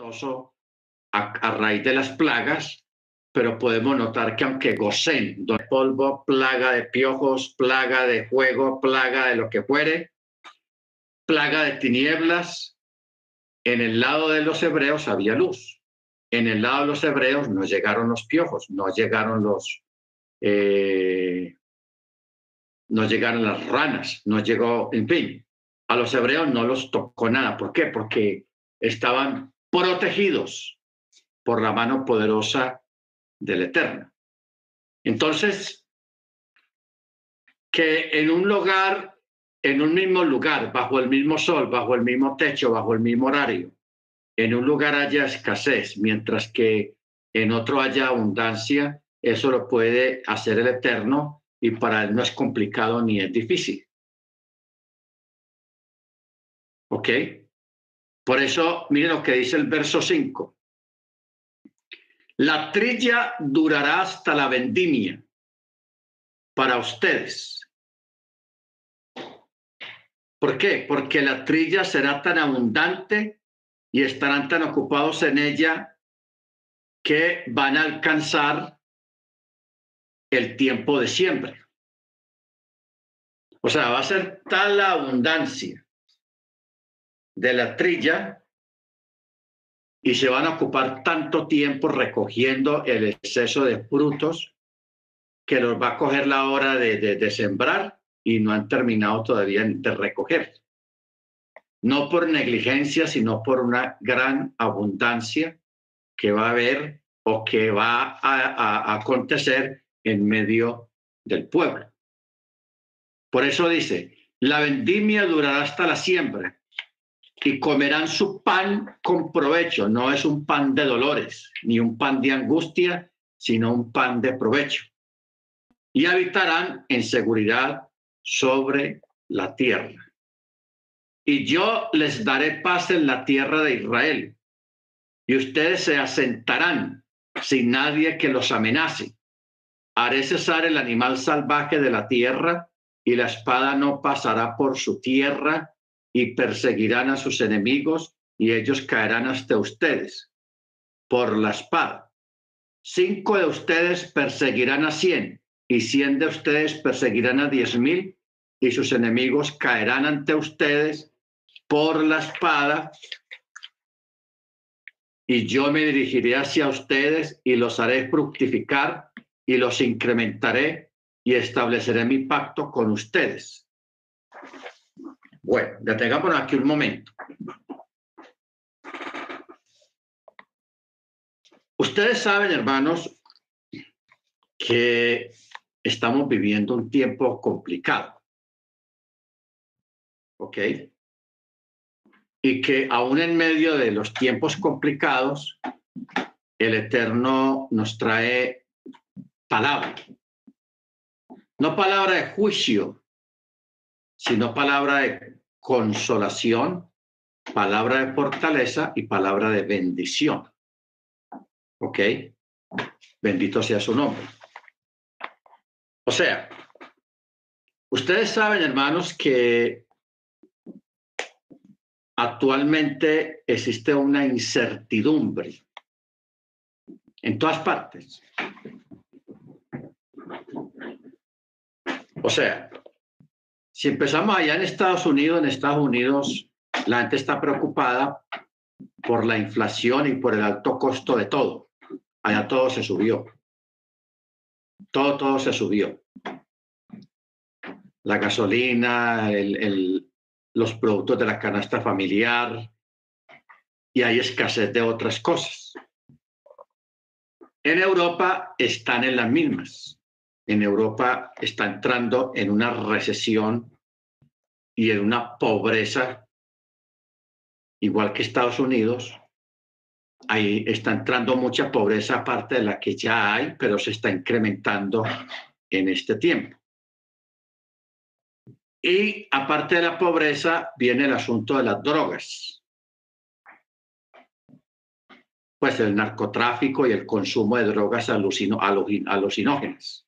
a, a raíz de las plagas, pero podemos notar que aunque gocen de polvo, plaga de piojos, plaga de fuego, plaga de lo que fuere, plaga de tinieblas, en el lado de los hebreos había luz. En el lado de los hebreos no llegaron los piojos, no llegaron los, eh, no llegaron las ranas, no llegó, en fin, a los hebreos no los tocó nada. ¿Por qué? Porque estaban protegidos por la mano poderosa del Eterno. Entonces, que en un lugar, en un mismo lugar, bajo el mismo sol, bajo el mismo techo, bajo el mismo horario, en un lugar haya escasez, mientras que en otro haya abundancia, eso lo puede hacer el Eterno y para él no es complicado ni es difícil. ¿Ok? Por eso, miren lo que dice el verso 5. La trilla durará hasta la vendimia para ustedes. ¿Por qué? Porque la trilla será tan abundante y estarán tan ocupados en ella que van a alcanzar el tiempo de siempre. O sea, va a ser tal la abundancia de la trilla y se van a ocupar tanto tiempo recogiendo el exceso de frutos que los va a coger la hora de, de, sembrar y no han terminado todavía de recoger. No por negligencia, sino por una gran abundancia que va a haber o que va a acontecer en medio del pueblo. Por eso dice, la vendimia durará hasta la siembra y comerán su pan con provecho. No es un pan de dolores, ni un pan de angustia, sino un pan de provecho. Y habitarán en seguridad sobre la tierra. Y yo les daré paz en la tierra de Israel. Y ustedes se asentarán sin nadie que los amenace. Haré cesar el animal salvaje de la tierra y la espada no pasará por su tierra y perseguirán a sus enemigos y ellos caerán hasta ustedes por la espada. Cinco de ustedes perseguirán a cien y cien de ustedes perseguirán a diez mil y sus enemigos caerán ante ustedes por la espada y yo me dirigiré hacia ustedes y los haré fructificar y los incrementaré y estableceré mi pacto con ustedes. Bueno, detengámonos aquí un momento. Ustedes saben, hermanos, que estamos viviendo un tiempo complicado. ¿Ok? Y que aún en medio de los tiempos complicados, el Eterno nos trae palabra. No palabra de juicio, sino palabra de consolación, palabra de fortaleza y palabra de bendición. ¿Ok? Bendito sea su nombre. O sea, ustedes saben, hermanos, que actualmente existe una incertidumbre en todas partes. O sea, si empezamos allá en Estados Unidos, en Estados Unidos la gente está preocupada por la inflación y por el alto costo de todo. Allá todo se subió. Todo, todo se subió. La gasolina, los productos de la canasta familiar y hay escasez de otras cosas. En Europa están en las mismas en Europa está entrando en una recesión y en una pobreza, igual que Estados Unidos. Ahí está entrando mucha pobreza aparte de la que ya hay, pero se está incrementando en este tiempo. Y aparte de la pobreza viene el asunto de las drogas. Pues el narcotráfico y el consumo de drogas alucinógenas.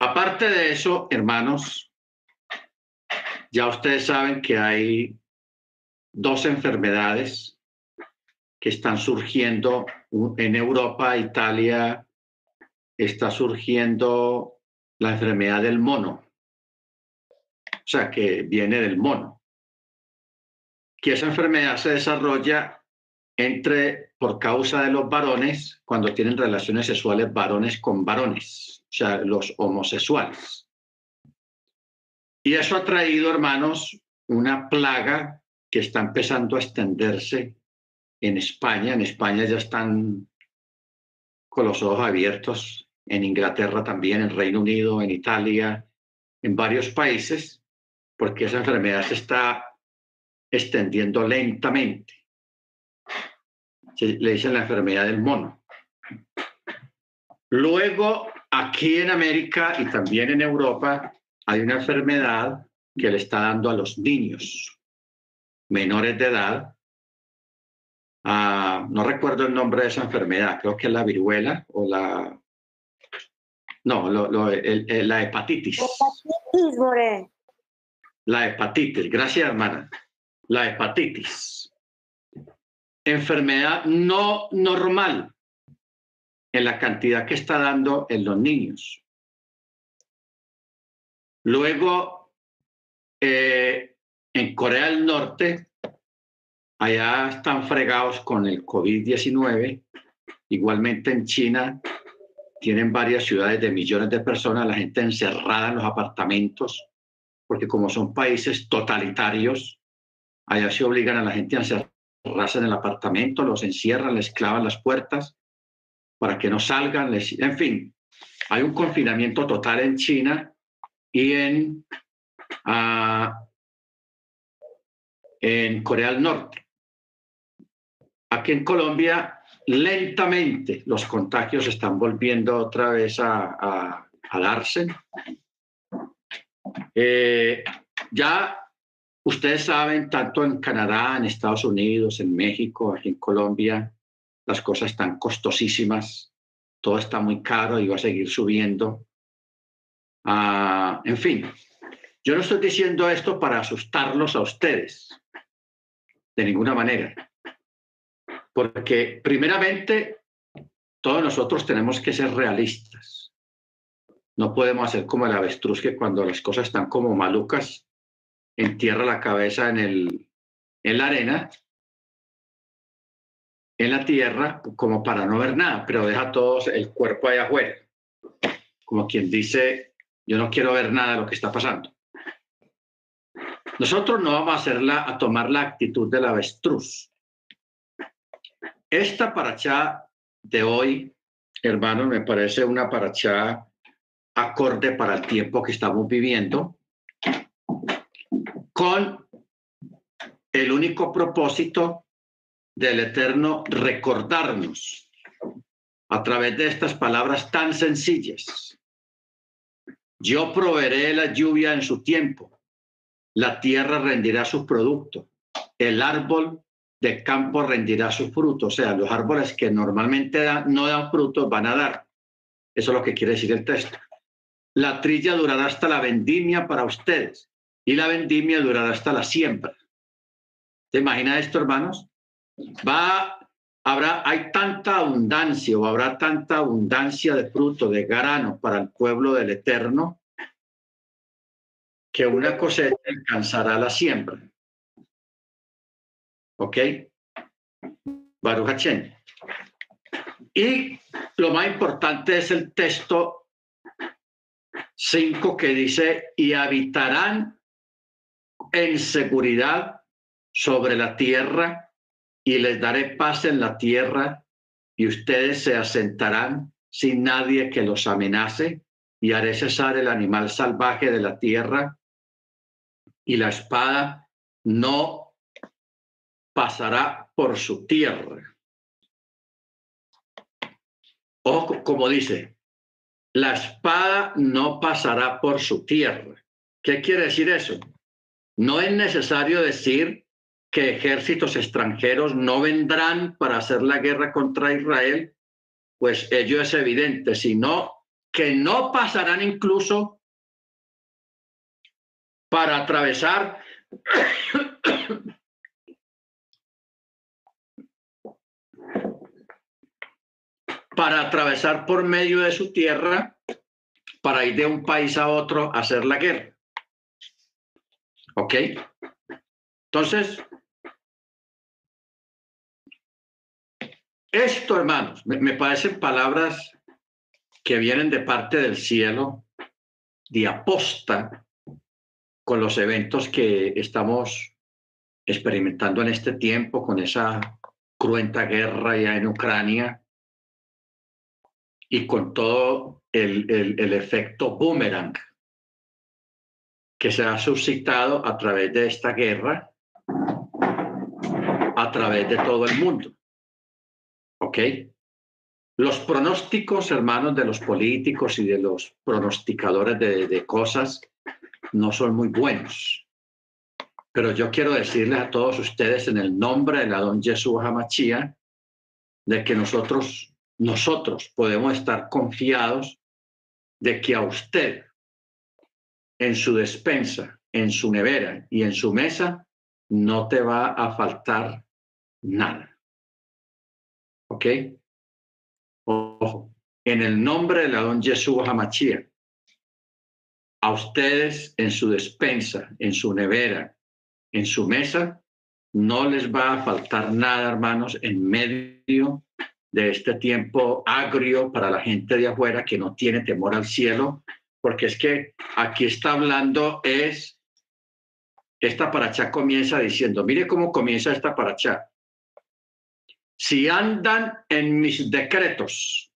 Aparte de eso, hermanos, ya ustedes saben que hay dos enfermedades que están surgiendo en Europa, Italia, está surgiendo la enfermedad del mono, o sea, que viene del mono, que esa enfermedad se desarrolla entre, por causa de los varones, cuando tienen relaciones sexuales varones con varones, o sea, los homosexuales. Y eso ha traído, hermanos, una plaga que está empezando a extenderse en España. En España ya están con los ojos abiertos, en Inglaterra también, en Reino Unido, en Italia, en varios países, porque esa enfermedad se está extendiendo lentamente. Se le dicen la enfermedad del mono. Luego, aquí en América y también en Europa, hay una enfermedad que le está dando a los niños menores de edad Ah, no recuerdo el nombre de esa enfermedad, creo que es la viruela o la... No, la hepatitis. Hepatitis, More. La hepatitis, gracias hermana. La hepatitis. Enfermedad no normal en la cantidad que está dando en los niños. Luego, eh, en Corea del Norte, Allá están fregados con el COVID-19. Igualmente en China tienen varias ciudades de millones de personas, la gente encerrada en los apartamentos, porque como son países totalitarios, allá se obligan a la gente a encerrarse en el apartamento, los encierran, les clavan las puertas para que no salgan, en fin, hay un confinamiento total en China y en, ah, en Corea del Norte. Aquí en Colombia, lentamente los contagios están volviendo otra vez a, darse. Eh, ya ustedes saben, tanto en Canadá, en Estados Unidos, en México, aquí en Colombia, las cosas están costosísimas, todo está muy caro y va a seguir subiendo. Ah, en fin, yo no estoy diciendo esto para asustarlos a ustedes, de ninguna manera. Porque primeramente, todos nosotros tenemos que ser realistas. No podemos hacer como el avestruz que cuando las cosas están como malucas, entierra la cabeza en, el, en la arena, en la tierra, como para no ver nada, pero deja todo el cuerpo allá afuera. Como quien dice, yo no quiero ver nada de lo que está pasando. Nosotros no vamos a, hacerla, a tomar la actitud del avestruz. Esta paracha de hoy, hermanos, me parece una paracha acorde para el tiempo que estamos viviendo, con el único propósito del Eterno recordarnos a través de estas palabras tan sencillas. Yo proveeré la lluvia en su tiempo, la tierra rendirá su producto, el árbol de campo rendirá su fruto. O sea, los árboles que normalmente no dan frutos van a dar. Eso es lo que quiere decir el texto. La trilla durará hasta la vendimia para ustedes y la vendimia durará hasta la siembra. ¿Se imagina esto, hermanos? Va, habrá, hay tanta abundancia o habrá tanta abundancia de fruto, de grano para el pueblo del Eterno, que una cosecha alcanzará la siembra. ¿Ok? Baruch Y lo más importante es el texto 5 que dice, y habitarán en seguridad sobre la tierra y les daré paz en la tierra y ustedes se asentarán sin nadie que los amenace y haré cesar el animal salvaje de la tierra y la espada no pasará por su tierra. O como dice, la espada no pasará por su tierra. ¿Qué quiere decir eso? No es necesario decir que ejércitos extranjeros no vendrán para hacer la guerra contra Israel, pues ello es evidente, sino que no pasarán incluso para atravesar para atravesar por medio de su tierra, para ir de un país a otro a hacer la guerra. ¿Ok? Entonces, esto, hermanos, me, parecen palabras que vienen de parte del cielo, de aposta, con los eventos que estamos experimentando en este tiempo, con esa cruenta guerra ya en Ucrania y con todo el, el, efecto boomerang que se ha suscitado a través de esta guerra, a través de todo el mundo. ¿Ok? Los pronósticos, hermanos, de los políticos y de los pronosticadores de, de cosas no son muy buenos. Pero yo quiero decirles a todos ustedes en el nombre de la don Jesús Hamachía de que nosotros, nosotros podemos estar confiados de que a usted, en su despensa, en su nevera y en su mesa, no te va a faltar nada. ¿Ok? Ojo, en el nombre de la don Jesús Hamachía, a ustedes en su despensa, en su nevera, en su mesa, no les va a faltar nada, hermanos, en medio de este tiempo agrio para la gente de afuera que no tiene temor al cielo, porque es que aquí está hablando es, esta paracha comienza diciendo, mire cómo comienza esta paracha. Si andan en mis decretos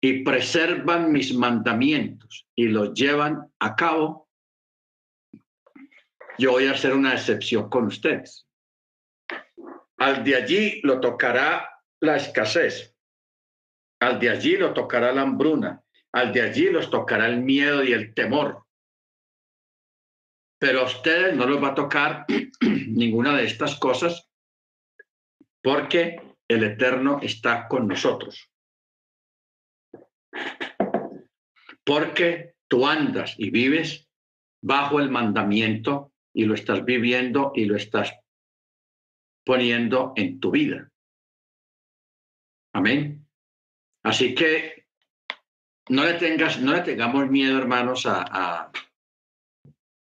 y preservan mis mandamientos y los llevan a cabo, yo voy a hacer una excepción con ustedes. Al de allí lo tocará la escasez, al de allí lo tocará la hambruna, al de allí los tocará el miedo y el temor. Pero a ustedes no les va a tocar ninguna de estas cosas porque el Eterno está con nosotros. Porque tú andas y vives bajo el mandamiento y lo estás viviendo y lo estás poniendo en tu vida. Amén. Así que no le tengas, no le tengamos miedo, hermanos, a,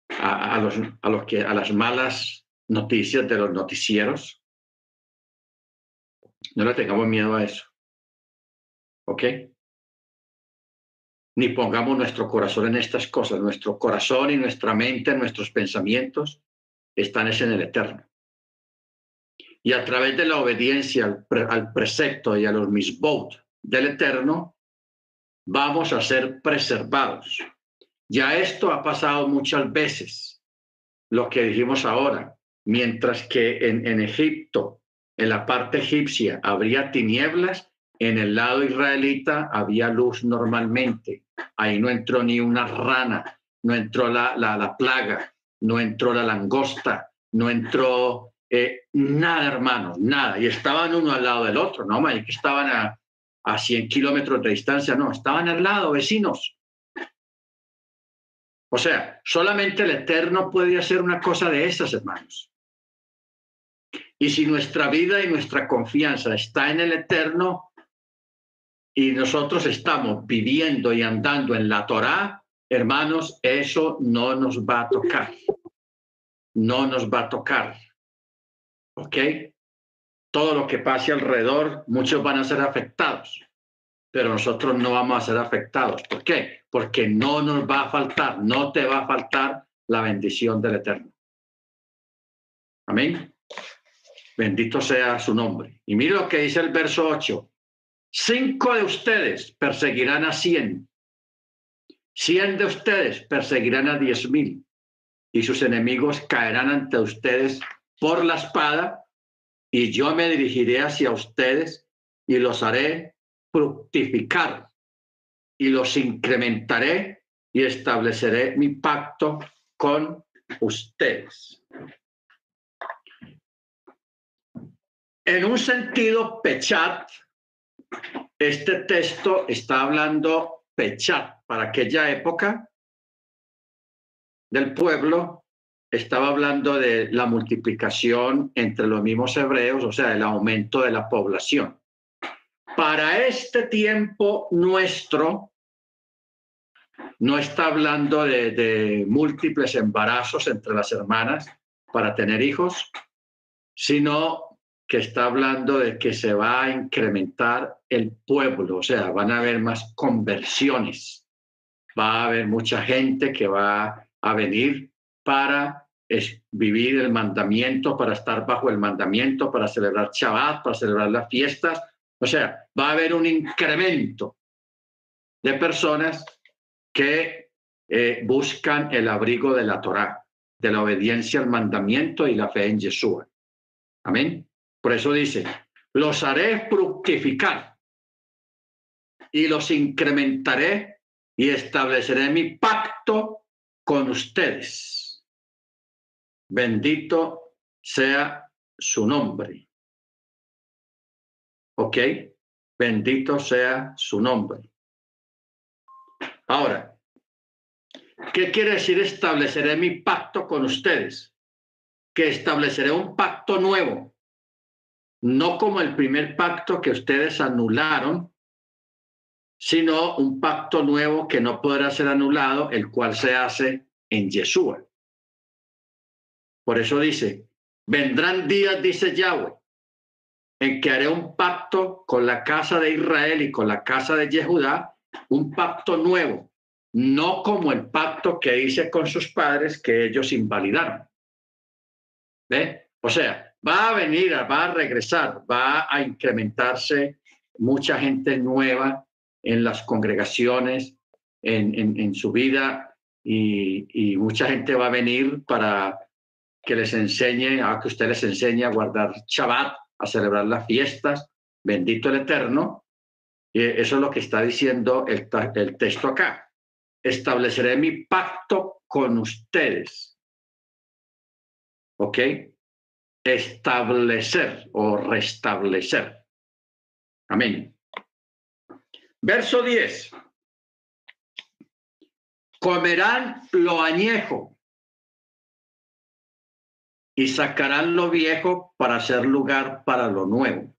a, los, a los que a las malas noticias de los noticieros. No le tengamos miedo a eso. ¿Ok? Ni pongamos nuestro corazón en estas cosas. Nuestro corazón y nuestra mente, nuestros pensamientos están en el eterno. Y a través de la obediencia al, precepto y a los misbot del eterno, vamos a ser preservados. Ya esto ha pasado muchas veces, lo que dijimos ahora, mientras que en, en Egipto, en la parte egipcia, habría tinieblas, en el lado israelita había luz normalmente. Ahí no entró ni una rana, no entró la, la, plaga, no entró la langosta, no entró eh, nada, hermanos, nada. Y estaban uno al lado del otro, ¿no? que estaban a, a 100 kilómetros de distancia, no, estaban al lado, vecinos. O sea, solamente el Eterno puede hacer una cosa de esas, hermanos. Y si nuestra vida y nuestra confianza está en el Eterno, y nosotros estamos viviendo y andando en la Torá, hermanos, eso no nos va a tocar. No nos va a tocar. ¿Ok? Todo lo que pase alrededor, muchos van a ser afectados, pero nosotros no vamos a ser afectados. ¿Por qué? Porque no nos va a faltar, no te va a faltar la bendición del Eterno. Amén. Bendito sea su nombre. Y mire lo que dice el verso 8. Cinco de ustedes perseguirán a cien. Cien de ustedes perseguirán a diez mil. Y sus enemigos caerán ante ustedes por la espada. Y yo me dirigiré hacia ustedes y los haré fructificar. Y los incrementaré y estableceré mi pacto con ustedes. En un sentido, Pechat este texto está hablando Pechat para aquella época del pueblo, estaba hablando de la multiplicación entre los mismos hebreos, o sea, el aumento de la población. para este tiempo nuestro, no está hablando de, de, múltiples embarazos entre las hermanas para tener hijos, sino que está hablando de que se va a incrementar el pueblo, o sea, van a haber más conversiones, va a haber mucha gente que va a venir para vivir el mandamiento, para estar bajo el mandamiento, para celebrar Shabbat, para celebrar las fiestas. O sea, va a haber un incremento de personas que eh, buscan el abrigo de la Torá, de la obediencia al mandamiento y la fe en Yeshua. Amén. Por eso dice, los haré fructificar y los incrementaré y estableceré mi pacto con ustedes. Bendito sea su nombre. ¿Ok? Bendito sea su nombre. Ahora, ¿qué quiere decir estableceré mi pacto con ustedes? Que estableceré un pacto nuevo, no como el primer pacto que ustedes anularon, sino un pacto nuevo que no podrá ser anulado, el cual se hace en Yeshua. Por eso dice, vendrán días, dice Yahweh, en que haré un pacto con la casa de Israel y con la casa de Yehudá, un pacto nuevo, no como el pacto que hice con sus padres que ellos invalidaron. ¿Ve? O sea, va a venir, va a regresar, va a incrementarse mucha gente nueva en las congregaciones, en, su vida, y, mucha gente va a venir para que les enseñe, a que usted les enseñe a guardar Shabbat, a celebrar las fiestas, bendito el Eterno. Y eso es lo que está diciendo el, el texto acá. Estableceré mi pacto con ustedes. ¿Ok? Establecer o restablecer. Amén. Verso 10. Comerán lo añejo y sacarán lo viejo para hacer lugar para lo nuevo.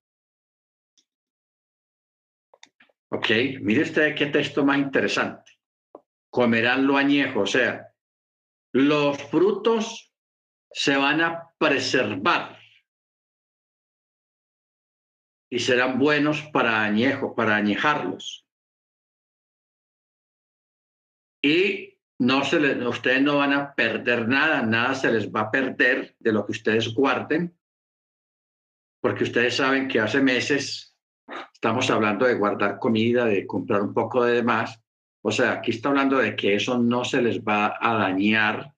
Ok, mire usted qué texto más interesante. Comerán lo añejo, o sea, los frutos se van a preservar y serán buenos para añejo, para añejarlos. Y no se les, ustedes no van a perder nada, nada se les va a perder de lo que ustedes guarden, porque ustedes saben que hace meses estamos hablando de guardar comida, de comprar un poco de demás. O sea, aquí está hablando de que eso no se les va a dañar,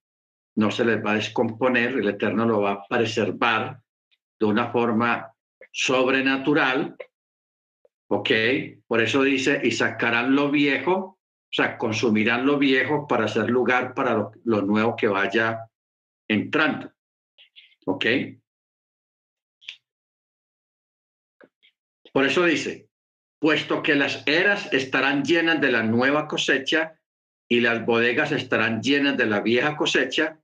no se les va a descomponer, el Eterno lo va a preservar de una forma sobrenatural, ¿ok? Por eso dice, y sacarán lo viejo, o sea, consumirán lo viejo para hacer lugar para lo, nuevo que vaya entrando, ¿ok? Por eso dice, puesto que las eras estarán llenas de la nueva cosecha y las bodegas estarán llenas de la vieja cosecha,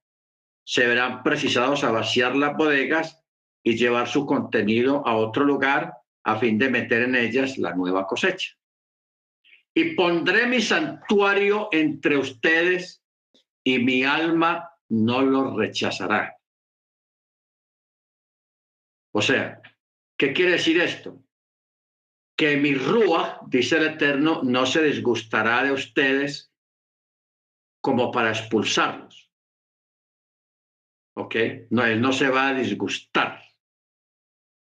se verán precisados a vaciar las bodegas y llevar su contenido a otro lugar a fin de meter en ellas la nueva cosecha. Y pondré mi santuario entre ustedes y mi alma no lo rechazará. O sea, ¿qué quiere decir esto? Que mi rúa, dice el Eterno, no se disgustará de ustedes como para expulsarlos. ¿Ok? No, él no se va a disgustar.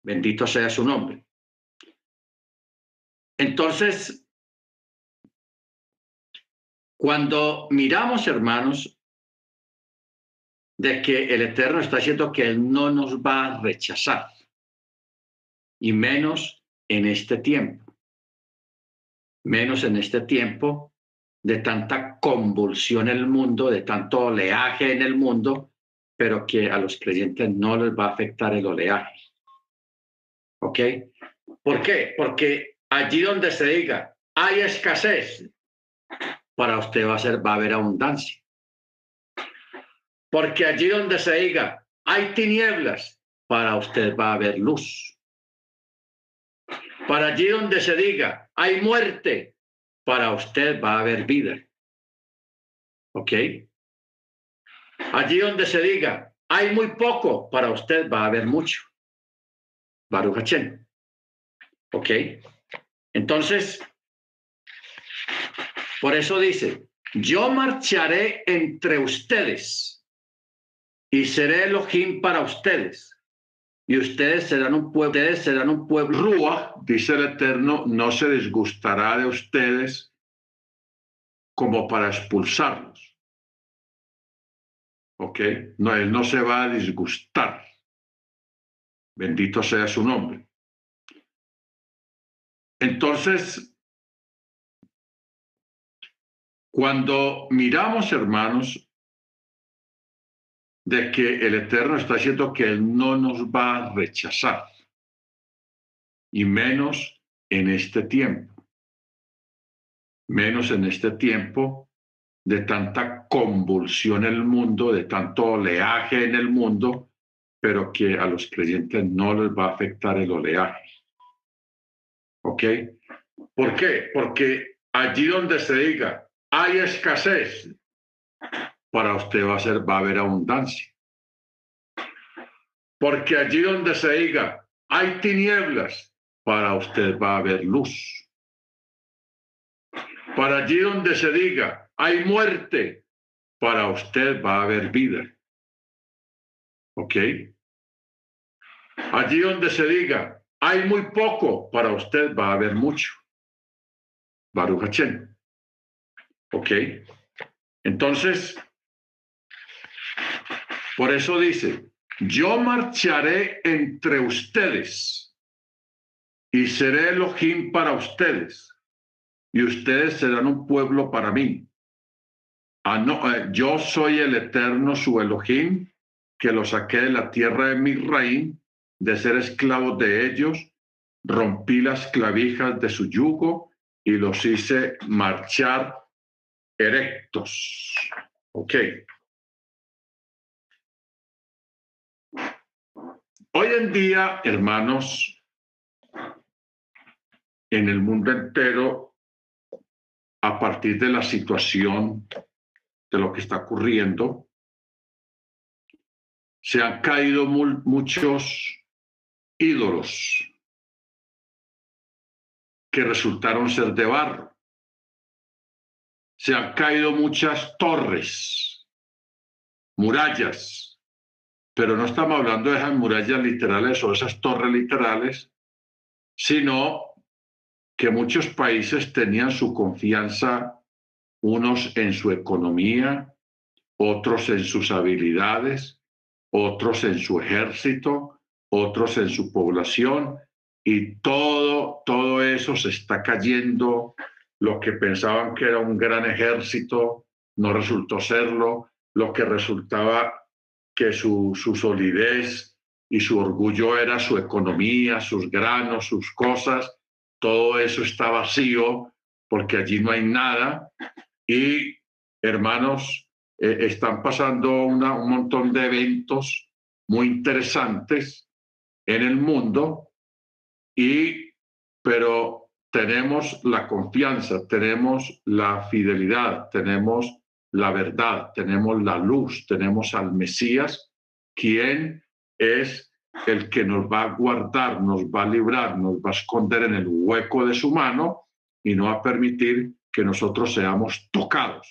Bendito sea su nombre. Entonces, cuando miramos, hermanos, de que el Eterno está diciendo que Él no nos va a rechazar, y menos en este tiempo, menos en este tiempo de tanta convulsión en el mundo, de tanto oleaje en el mundo, pero que a los creyentes no les va a afectar el oleaje. ¿Ok? ¿Por qué? Porque allí donde se diga hay escasez, para usted va a, ser, va a haber abundancia. Porque allí donde se diga hay tinieblas, para usted va a haber luz. Para allí donde se diga, hay muerte, para usted va a haber vida. ¿Ok? Allí donde se diga, hay muy poco, para usted va a haber mucho. Baruch ¿Ok? Entonces, por eso dice, yo marcharé entre ustedes y seré Elohim para ustedes. Y ustedes serán un pueblo, ustedes serán un pueblo. Rúa, dice el Eterno, no se disgustará de ustedes como para expulsarlos. ¿Ok? No, él no se va a disgustar. Bendito sea su nombre. Entonces, cuando miramos, hermanos, de que el Eterno está diciendo que Él no nos va a rechazar, y menos en este tiempo, menos en este tiempo de tanta convulsión en el mundo, de tanto oleaje en el mundo, pero que a los creyentes no les va a afectar el oleaje. ¿Ok? ¿Por qué? Porque allí donde se diga, hay escasez, para usted va a, ser, va a haber abundancia. Porque allí donde se diga, hay tinieblas, para usted va a haber luz. Para allí donde se diga, hay muerte, para usted va a haber vida. ¿Ok? Allí donde se diga, hay muy poco, para usted va a haber mucho. Baruch ¿Ok? Entonces, por eso dice, yo marcharé entre ustedes y seré Elohim para ustedes, y ustedes serán un pueblo para mí. Ah, no, eh, yo soy el eterno, su Elohim, que lo saqué de la tierra de mi reino, de ser esclavos de ellos, rompí las clavijas de su yugo y los hice marchar erectos. Ok. Hoy en día, hermanos, en el mundo entero, a partir de la situación de lo que está ocurriendo, se han caído muchos ídolos que resultaron ser de barro. Se han caído muchas torres, murallas, pero no estamos hablando de esas murallas literales o esas torres literales, sino que muchos países tenían su confianza, unos en su economía, otros en sus habilidades, otros en su ejército, otros en su población, y todo, todo eso se está cayendo. Lo que pensaban que era un gran ejército no resultó serlo. Lo que resultaba que su, su solidez y su orgullo era su economía, sus granos, sus cosas, todo eso está vacío porque allí no hay nada. Y hermanos, eh, están pasando un montón de eventos muy interesantes en el mundo, y, pero tenemos la confianza, tenemos la fidelidad, tenemos la verdad, tenemos la luz, tenemos al Mesías, quien es el que nos va a guardar, nos va a librar, nos va a esconder en el hueco de su mano y no va a permitir que nosotros seamos tocados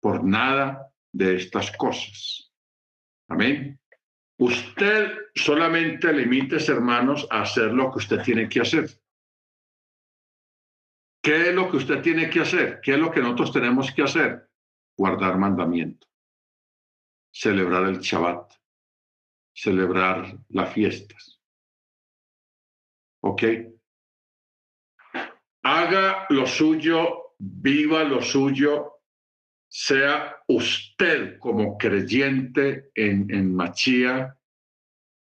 por nada de estas cosas. Amén. Usted solamente limites, hermanos, a hacer lo que usted tiene que hacer. ¿Qué es lo que usted tiene que hacer? ¿Qué es lo que nosotros tenemos que hacer? guardar mandamiento, celebrar el Shabbat, celebrar las fiestas. ¿Ok? Haga lo suyo, viva lo suyo, sea usted como creyente en, en Machía,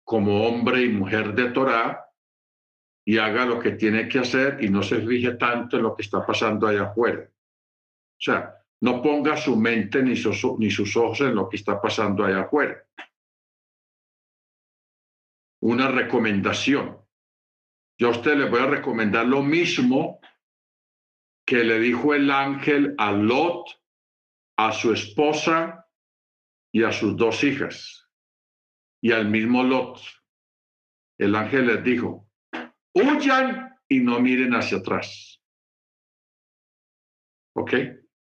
como hombre y mujer de Torah, y haga lo que tiene que hacer y no se fije tanto en lo que está pasando allá afuera. O sea, no ponga su mente ni sus, ni sus ojos en lo que está pasando allá afuera. Una recomendación. Yo a usted le voy a recomendar lo mismo que le dijo el ángel a Lot, a su esposa y a sus dos hijas, y al mismo Lot. El ángel les dijo, huyan y no miren hacia atrás. ¿Ok?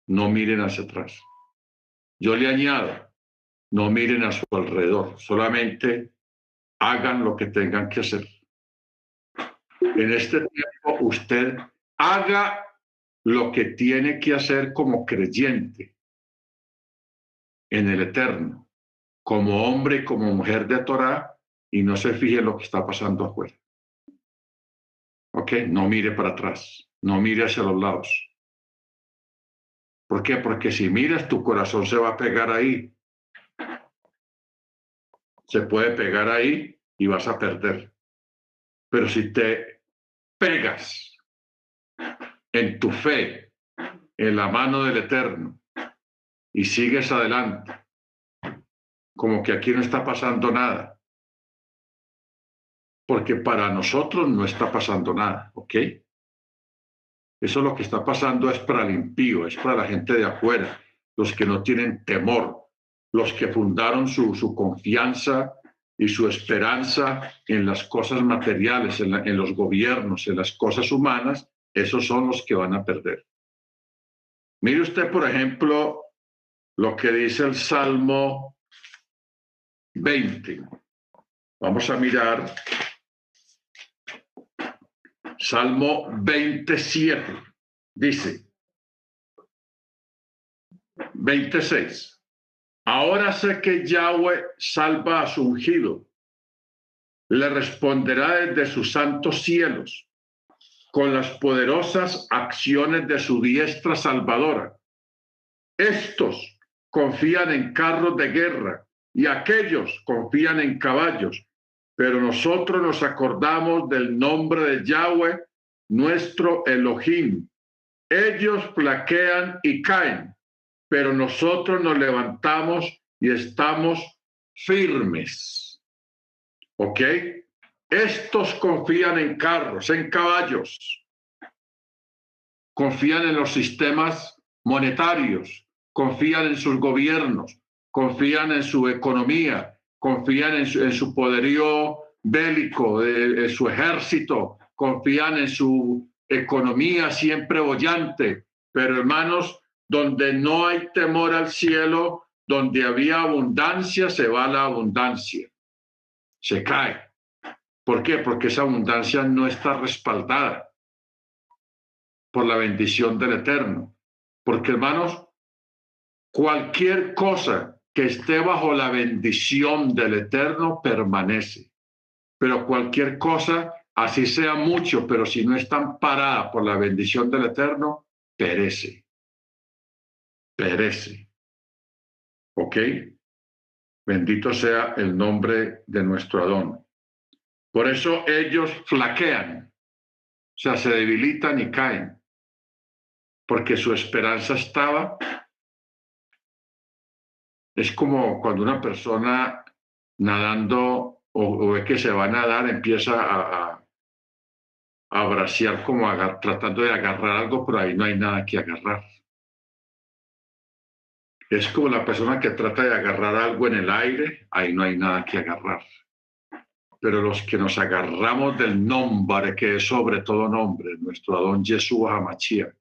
No miren hacia atrás. Yo le añado, no miren a su alrededor, solamente hagan lo que tengan que hacer. En este tiempo usted haga lo que tiene que hacer como creyente en el eterno, como hombre y como mujer de Torah, y no se fije lo que está pasando afuera. ¿Ok? No mire para atrás, no mire hacia los lados. ¿Por qué? Porque si miras, tu corazón se va a pegar ahí. Se puede pegar ahí y vas a perder. Pero si te pegas en tu fe, en la mano del Eterno, y sigues adelante, como que aquí no está pasando nada, porque para nosotros no está pasando nada, ¿ok? Eso lo que está pasando es para el impío, es para la gente de afuera, los que no tienen temor, los que fundaron su, su confianza y su esperanza en las cosas materiales, en, en los gobiernos, en las cosas humanas, esos son los que van a perder. Mire usted, por ejemplo, lo que dice el Salmo 20. Vamos a mirar Salmo 27. Dice 26. Ahora sé que Yahweh salva a su ungido. Le responderá desde sus santos cielos con las poderosas acciones de su diestra salvadora. Estos confían en carros de guerra y aquellos confían en caballos, pero nosotros nos acordamos del nombre de Yahweh, nuestro Elohim. Ellos plaquean y caen, pero nosotros nos levantamos y estamos firmes. ¿Ok? Estos confían en carros, en caballos, confían en los sistemas monetarios, confían en sus gobiernos, confían en su economía, confían en su, poderío bélico, en su ejército, confían en su economía siempre bollante. Pero hermanos, donde no hay temor al cielo, donde había abundancia, se va la abundancia. Se cae. ¿Por qué? Porque esa abundancia no está respaldada por la bendición del Eterno. Porque, hermanos, cualquier cosa que esté bajo la bendición del Eterno permanece. Pero cualquier cosa, así sea mucho, pero si no está amparada por la bendición del Eterno, perece. Perece. ¿Ok? Bendito sea el nombre de nuestro Adón. Por eso ellos flaquean, o sea, se debilitan y caen, porque su esperanza estaba. Es como cuando una persona nadando o, que se va a nadar, empieza a, a, a como tratando de agarrar algo, pero ahí no hay nada que agarrar. Es como la persona que trata de agarrar algo en el aire, ahí no hay nada que agarrar. Pero los que nos agarramos del nombre que es sobre todo nombre, nuestro Adón Jesús Hamachia,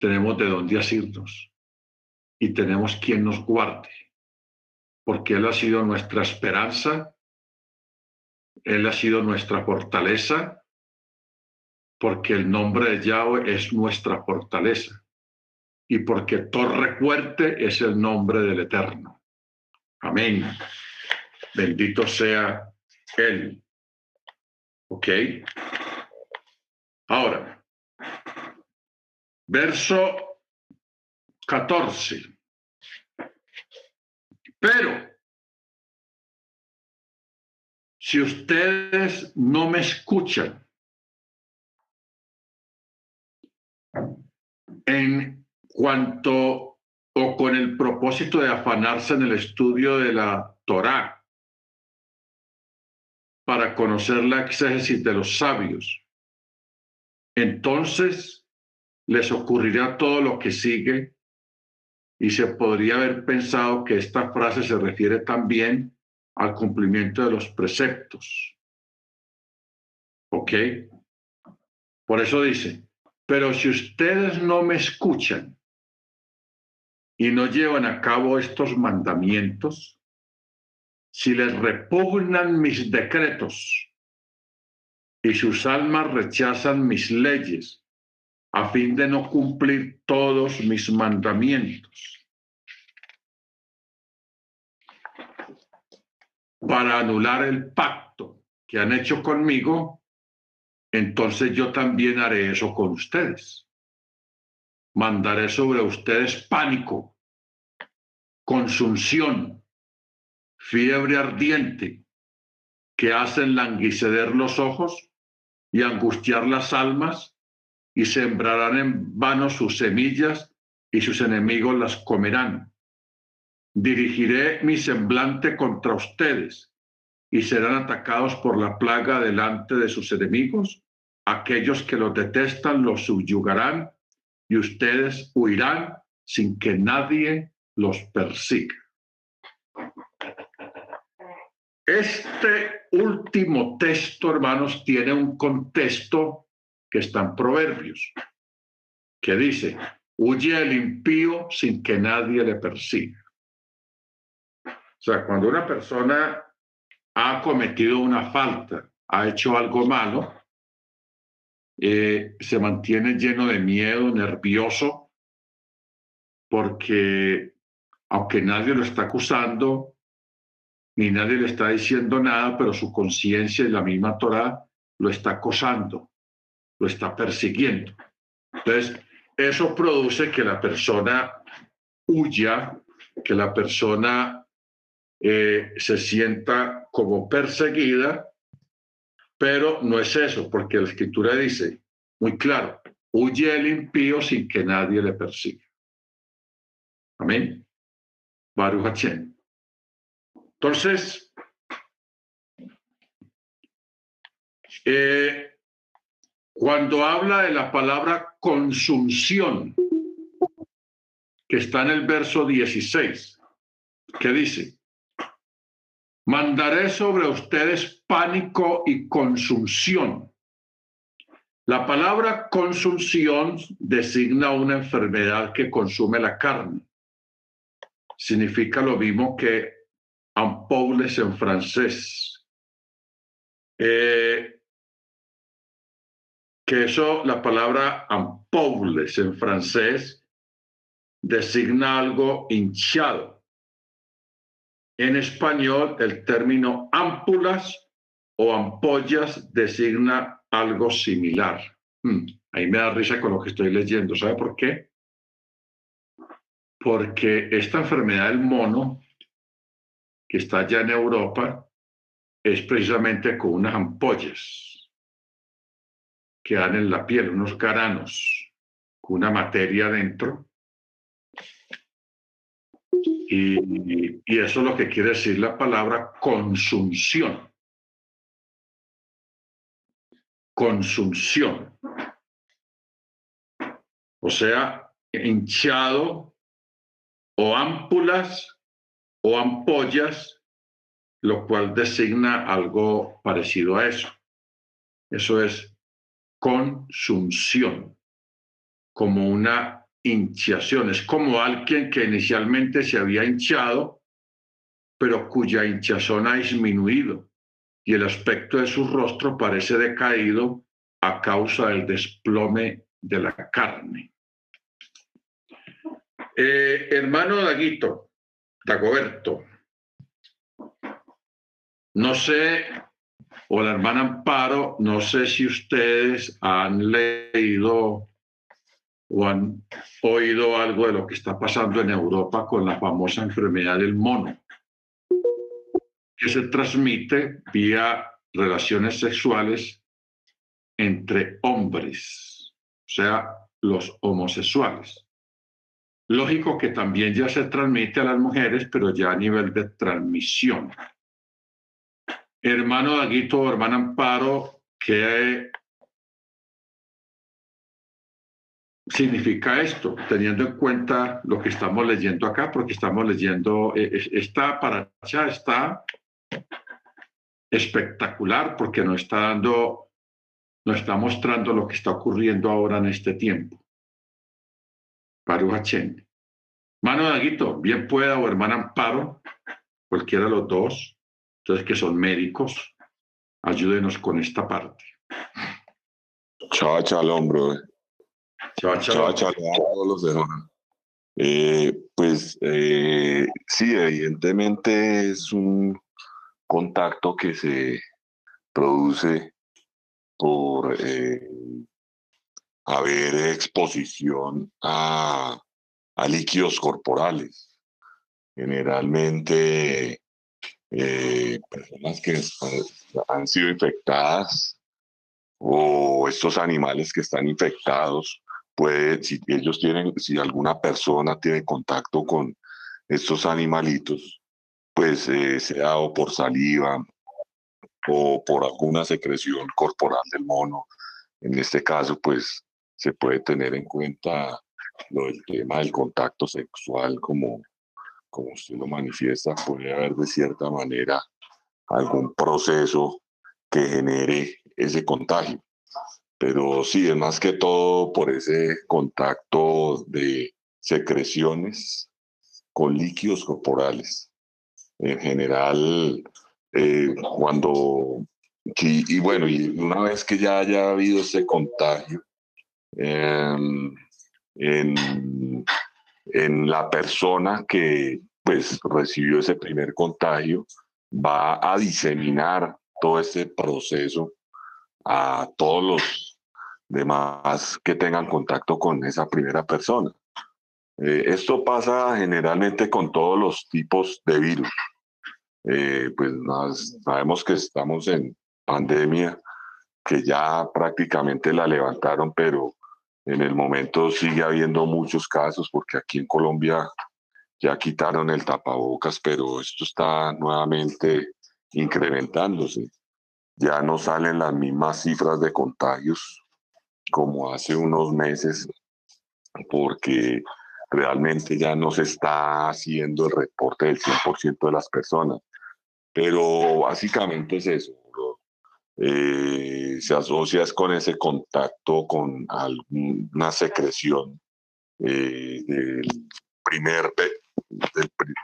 tenemos de dónde asirnos y tenemos quien nos guarde, porque Él ha sido nuestra esperanza, Él ha sido nuestra fortaleza, porque el nombre de Yahweh es nuestra fortaleza y porque torre fuerte es el nombre del Eterno. Amén. Bendito sea Él. ¿Ok? Ahora, verso 14. Pero, si ustedes no me escuchan en cuanto o con el propósito de afanarse en el estudio de la Torá, para conocer la exégesis de los sabios. Entonces les ocurrirá todo lo que sigue y se podría haber pensado que esta frase se refiere también al cumplimiento de los preceptos. ¿Ok? Por eso dice, pero si ustedes no me escuchan y no llevan a cabo estos mandamientos, si les repugnan mis decretos y sus almas rechazan mis leyes a fin de no cumplir todos mis mandamientos, para anular el pacto que han hecho conmigo, entonces yo también haré eso con ustedes. Mandaré sobre ustedes pánico, consunción, fiebre ardiente, que hacen languidecer los ojos y angustiar las almas, y sembrarán en vano sus semillas, y sus enemigos las comerán. Dirigiré mi semblante contra ustedes, y serán atacados por la plaga delante de sus enemigos, aquellos que los detestan los subyugarán y ustedes huirán sin que nadie los persiga. Este último texto, hermanos, tiene un contexto que está en Proverbios, que dice, huye el impío sin que nadie le persiga. O sea, cuando una persona ha cometido una falta, ha hecho algo malo, eh, se mantiene lleno de miedo, nervioso, porque aunque nadie lo está acusando, ni nadie le está diciendo nada, pero su conciencia y la misma Torah lo está acosando, lo está persiguiendo. Entonces, eso produce que la persona huya, que la persona eh, se sienta como perseguida pero no es eso, porque la escritura dice muy claro, huye el impío sin que nadie le persiga. Amén. Baruch Entonces, eh, cuando habla de la palabra consunción, que está en el verso 16, que dice, Mandaré sobre ustedes pánico y consunción. La palabra consunción designa una enfermedad que consume la carne. Significa lo mismo que ampoules en francés. Eh, que eso, la palabra ampoules en francés designa algo hinchado en español, el término ámpulas o ampollas designa algo similar. Hmm, ahí me da risa con lo que estoy leyendo. ¿Sabe por qué? Porque esta enfermedad del mono, que está allá en Europa, es precisamente con unas ampollas que dan en la piel, unos granos, con una materia dentro y, eso es lo que quiere decir la palabra consunción. Consunción. O sea, hinchado o ámpulas o ampollas, lo cual designa algo parecido a eso. Eso es consunción, como una hinchación. Es como alguien que inicialmente se había hinchado, pero cuya hinchazón ha disminuido y el aspecto de su rostro parece decaído a causa del desplome de la carne. Eh, hermano Daguito, Dagoberto, no sé, o la hermana Amparo, no sé si ustedes han leído o han oído algo de lo que está pasando en Europa con la famosa enfermedad del mono, que se transmite vía relaciones sexuales entre hombres, o sea, los homosexuales. Lógico que también ya se transmite a las mujeres, pero ya a nivel de transmisión. hermano Daguito hermana Amparo, ¿qué significa esto? Teniendo en cuenta lo que estamos leyendo acá, porque estamos leyendo, eh, esta paracha está espectacular porque nos está dando, nos está mostrando lo que está ocurriendo ahora en este tiempo. Baruch Mano Daguito, bien pueda, o hermana Amparo, cualquiera de los dos, entonces que son médicos, ayúdenos con esta parte. Chao, chalón, bro. Chao, chao. Chao, todos los eh, pues eh, sí, evidentemente es un contacto que se produce por eh, haber exposición a a líquidos corporales. Generalmente, eh, personas que han sido infectadas o estos animales que están infectados, puede, si ellos tienen, si alguna persona tiene contacto con estos animalitos, pues eh, sea o por saliva o por alguna secreción corporal del mono, en este caso, pues se puede tener en cuenta lo del tema del contacto sexual, como, como usted lo manifiesta, puede haber de cierta manera algún proceso que genere ese contagio. Pero sí, es más que todo por ese contacto de secreciones con líquidos corporales. En general, eh, cuando, y, bueno, y una vez que ya haya habido ese contagio, eh, en, en la persona que pues recibió ese primer contagio, va a diseminar todo ese proceso a todos los demás que tengan contacto con esa primera persona. Eh, esto pasa generalmente con todos los tipos de virus. Eh, pues sabemos que estamos en pandemia, que ya prácticamente la levantaron, pero en el momento sigue habiendo muchos casos porque aquí en Colombia ya quitaron el tapabocas, pero esto está nuevamente incrementándose. Ya no salen las mismas cifras de contagios como hace unos meses porque realmente ya no se está haciendo el reporte del 100% de las personas. Pero básicamente es eso. Eh, se asocia con ese contacto con alguna secreción eh, del primer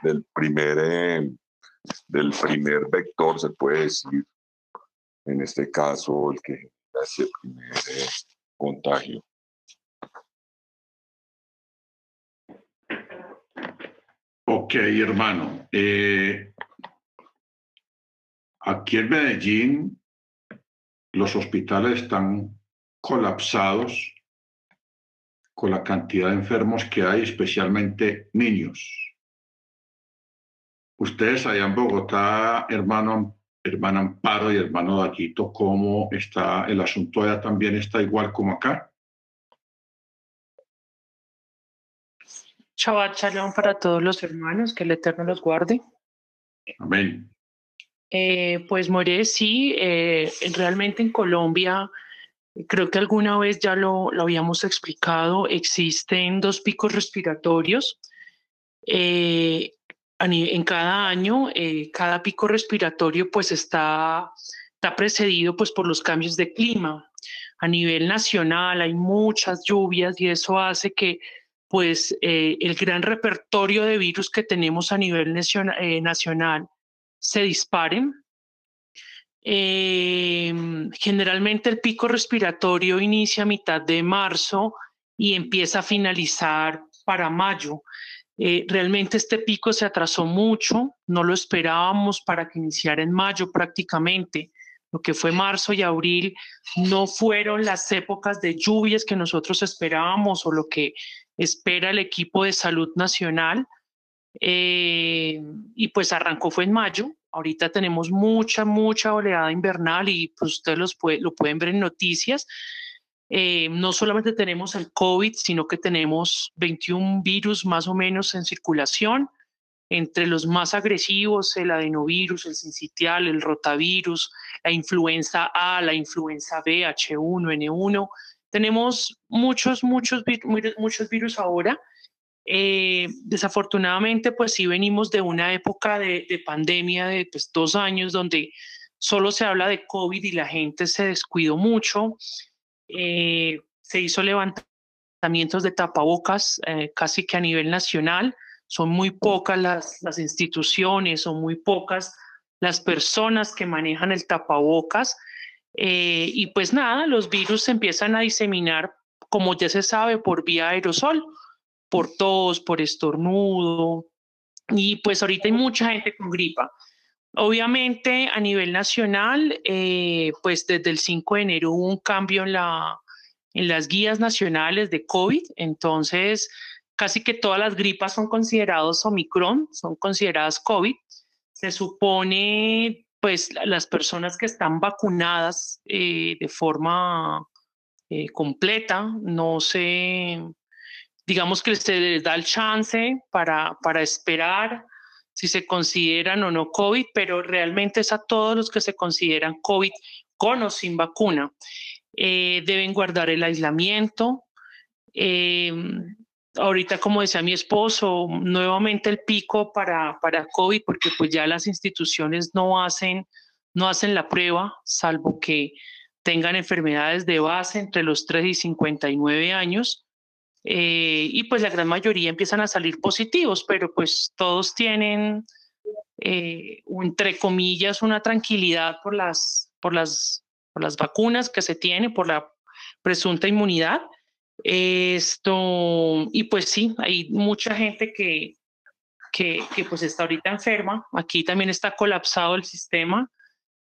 del, primer eh, del primer vector se puede decir en este caso el que hace el primer contagio Ok, hermano. aquí en Medellín los hospitales están colapsados con la cantidad de enfermos que hay, especialmente niños. Ustedes allá en Bogotá, hermano, hermana Amparo y hermano Daquito, ¿cómo está el asunto allá también está igual como acá? Shabbat Shalom para todos los hermanos, que el Eterno los guarde. Amén. Eh, pues More, sí, eh, realmente en Colombia, creo que alguna vez ya lo, lo habíamos explicado, existen dos picos respiratorios. Eh, en cada año, cada pico respiratorio pues está, está precedido pues por los cambios de clima. A nivel nacional hay muchas lluvias y eso hace que pues el gran repertorio de virus que tenemos a nivel nacional se disparen. Em, generalmente el pico respiratorio inicia a mitad de marzo y empieza a finalizar para mayo. Eh, realmente este pico se atrasó mucho, no lo esperábamos para que iniciara en mayo prácticamente. Lo que fue marzo y abril no fueron las épocas de lluvias que nosotros esperábamos o lo que espera el equipo de salud nacional. Eh, y pues arrancó fue en mayo. Ahorita tenemos mucha, mucha oleada invernal y pues ustedes lo pueden ver en noticias. Eh, no solamente tenemos el COVID, sino que tenemos 21 virus más o menos en circulación. entre los más agresivos, el adenovirus, el sincitial, el rotavirus, la influenza A, la influenza B, H1N1. Tenemos muchos, muchos, muchos virus ahora. Eh, desafortunadamente, pues sí venimos de una época de, pandemia de pues, dos años donde solo se habla de COVID y la gente se descuidó mucho. Eh, se hizo levantamientos de tapabocas eh, casi que a nivel nacional son muy pocas las, instituciones, son muy pocas las personas que manejan el tapabocas. Eh, y pues nada, los virus se empiezan a diseminar, como ya se sabe, por vía aerosol, por tos, por estornudo. Y pues ahorita hay mucha gente con gripa. Obviamente a nivel nacional, eh, pues desde el 5 de enero hubo un cambio en, la, en las guías nacionales de COVID. Entonces, casi que todas las gripas son consideradas Omicron, son consideradas COVID. Se supone, pues, las personas que están vacunadas eh, de forma eh, completa, no se, digamos que se les da el chance para, para esperar si se consideran o no COVID, pero realmente es a todos los que se consideran COVID con o sin vacuna. Eh, deben guardar el aislamiento. Eh, ahorita, como decía mi esposo, nuevamente el pico para, para COVID, porque pues ya las instituciones no hacen, no hacen la prueba, salvo que tengan enfermedades de base entre los 3 y 59 años. Eh, y pues la gran mayoría empiezan a salir positivos, pero pues todos tienen, eh, entre comillas, una tranquilidad por las, por, las, por las vacunas que se tiene, por la presunta inmunidad esto, y pues sí, hay mucha gente que, que, que, pues está ahorita enferma. Aquí también está colapsado el sistema,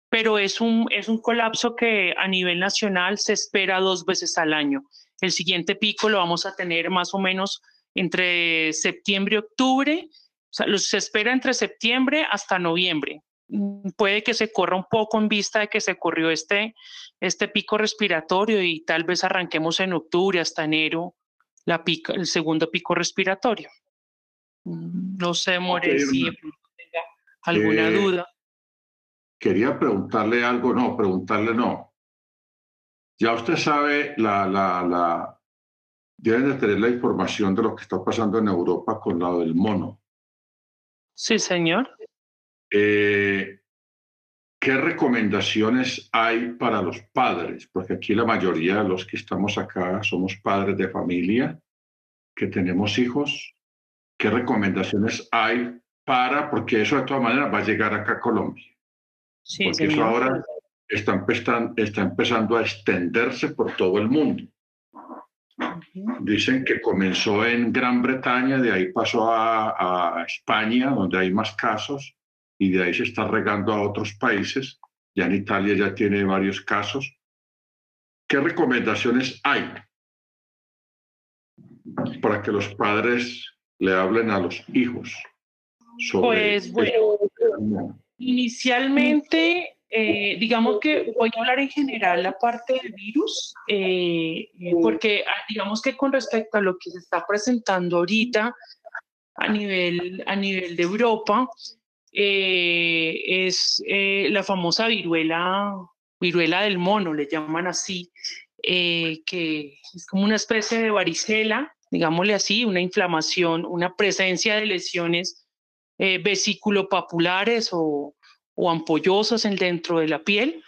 pero es un, es un colapso que a nivel nacional se espera dos veces al año. El siguiente pico lo vamos a tener más o menos entre septiembre y octubre. O sea, se espera entre septiembre hasta noviembre. Mm, puede que se corra un poco en vista de que se corrió este, este pico respiratorio y tal vez arranquemos en octubre hasta enero la el segundo pico respiratorio. Mm, no sé, More, si tenga alguna eh, duda. Quería preguntarle algo, no, preguntarle no. Ya usted sabe, la, la, la, deben de tener la información de lo que está pasando en Europa con la del mono. Sí, señor. Eh, ¿Qué recomendaciones hay para los padres? Porque aquí la mayoría de los que estamos acá somos padres de familia, que tenemos hijos. ¿Qué recomendaciones hay para, porque eso de todas maneras va a llegar acá a Colombia? Sí, porque eso ahora está empezando, está empezando a extenderse por todo el mundo. Dicen que comenzó en Gran Bretaña, de ahí pasó a, a España, donde hay más casos, y de ahí se está regando a otros países. Ya en Italia ya tiene varios casos. ¿Qué recomendaciones hay para que los padres le hablen a los hijos sobre Pues bueno, inicialmente, eh, digamos que voy a hablar en general la parte del virus, eh, eh, porque ah, digamos que con respecto a lo que se está presentando ahorita a nivel, a nivel de Europa, eh, es eh, la famosa viruela, viruela del mono, le llaman así, eh, que es como una especie de varicela, digámosle así, una inflamación, una presencia de lesiones vesículo-papulares o, o ampollosas en, dentro de la piel.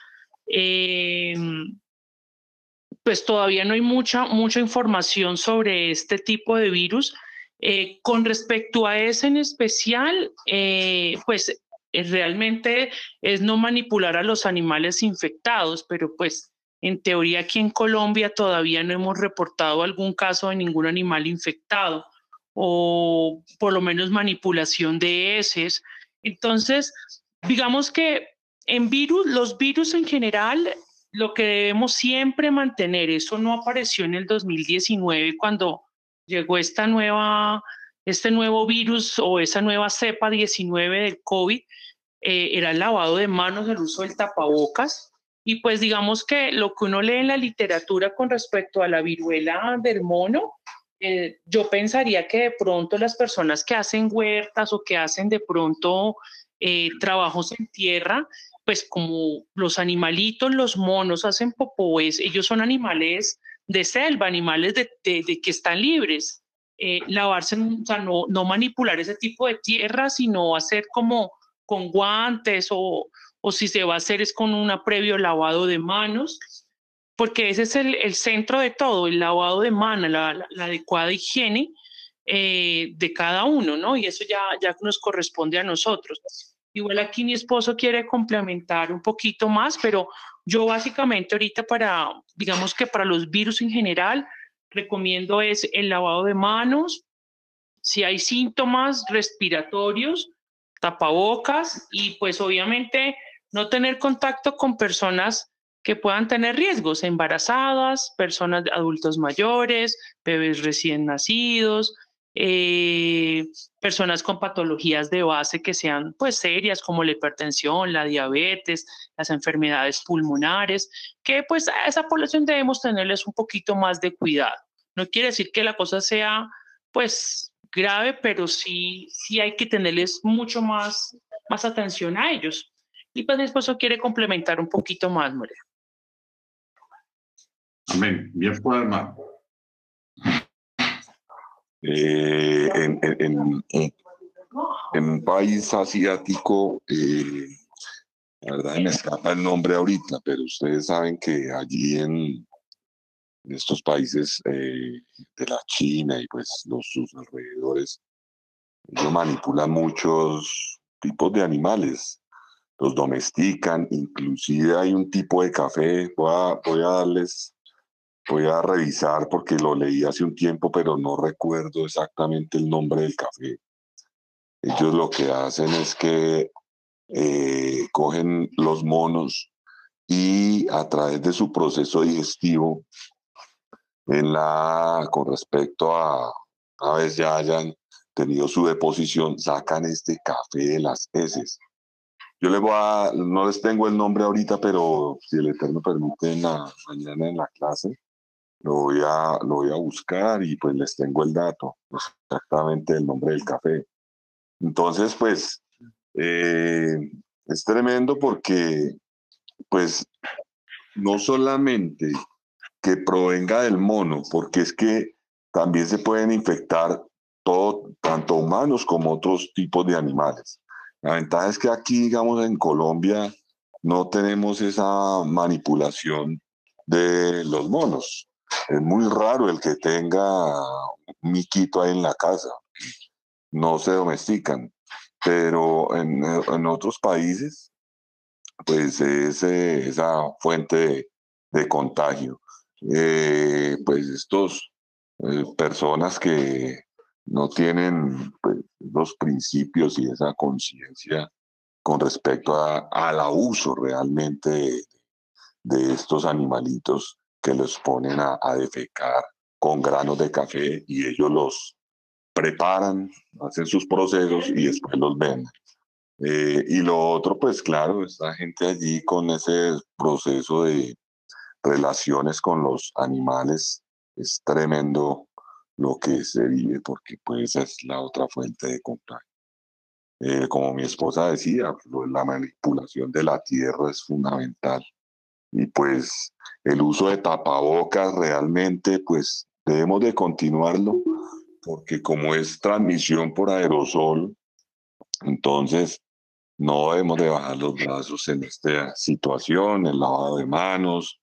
pues todavía no hay mucha, mucha información sobre este tipo de virus, eh, con respecto a ese en especial, eh, pues eh, realmente es no manipular a los animales infectados, pero pues en teoría aquí en Colombia todavía no hemos reportado algún caso de ningún animal infectado o por lo menos manipulación de heces. Entonces, digamos que en virus, los virus en general, lo que debemos siempre mantener, eso no apareció en el 2019 cuando llegó esta nueva, este nuevo virus o esa nueva cepa 19 del COVID, eh, era el lavado de manos, el uso del tapabocas. Y pues digamos que lo que uno lee en la literatura con respecto a la viruela del mono eh, yo pensaría que de pronto las personas que hacen huertas o que hacen de pronto eh, trabajos en tierra, pues como los animalitos, los monos hacen popóes, ellos son animales de selva, animales de, que están libres. Eh, lavarse, o sea, no, no manipular ese tipo de tierra, sino hacer como con guantes o, o si se va a hacer es con un previo lavado de manos porque ese es el, centro de todo, el lavado de mano, la, adecuada higiene eh, de cada uno, ¿no? Y eso ya, ya nos corresponde a nosotros. Igual aquí mi esposo quiere complementar un poquito más, pero yo básicamente ahorita para, digamos que para los virus en general, recomiendo es el lavado de manos, si hay síntomas respiratorios, tapabocas y pues obviamente no tener contacto con personas que puedan tener riesgos, embarazadas, personas adultos mayores, bebés recién nacidos, eh, personas con patologías de base que sean pues serias como la hipertensión, la diabetes, las enfermedades pulmonares, que pues a esa población debemos tenerles un poquito más de cuidado. No quiere decir que la cosa sea pues grave, pero sí, sí hay que tenerles mucho más, más atención a ellos. Y pues mi esposo quiere complementar un poquito más, María. Amén. Bien fue, hermano. Eh, en, en, en, un país asiático, eh, la verdad me escapa el nombre ahorita, pero ustedes saben que allí en, estos países eh, de la China y pues los sus alrededores, ellos manipulan muchos tipos de animales, los domestican, inclusive hay un tipo de café, voy a, voy a darles Voy a revisar porque lo leí hace un tiempo, pero no recuerdo exactamente el nombre del café. Ellos lo que hacen es que eh, cogen los monos y a través de su proceso digestivo, en la, con respecto a, a veces ya hayan tenido su deposición, sacan este café de las heces. Yo les voy a, no les tengo el nombre ahorita, pero si el Eterno permite, en la, mañana en la clase, lo voy a, lo voy a buscar y pues les tengo el dato, exactamente el nombre del café. Entonces, pues, eh, es tremendo porque, pues, no solamente que provenga del mono, porque es que también se pueden infectar todo, tanto humanos como otros tipos de animales. La ventaja es que aquí, digamos, en Colombia, no tenemos esa manipulación de los monos es muy raro el que tenga un miquito ahí en la casa. No se domestican. Pero en, en otros países, pues es eh, esa fuente de, contagio. Eh, pues estos eh, personas que no tienen pues, los principios y esa conciencia con respecto al abuso realmente de estos animalitos que los ponen a, defecar con granos de café y ellos los preparan, hacen sus procesos y después los venden. Eh, y lo otro, pues claro, esta gente allí con ese proceso de relaciones con los animales es tremendo lo que se vive porque pues es la otra fuente de contagio. Eh, como mi esposa decía, la manipulación de la tierra es fundamental y pues el uso de tapabocas realmente pues debemos de continuarlo porque como es transmisión por aerosol, entonces no debemos de bajar los brazos en esta situación, el lavado de manos,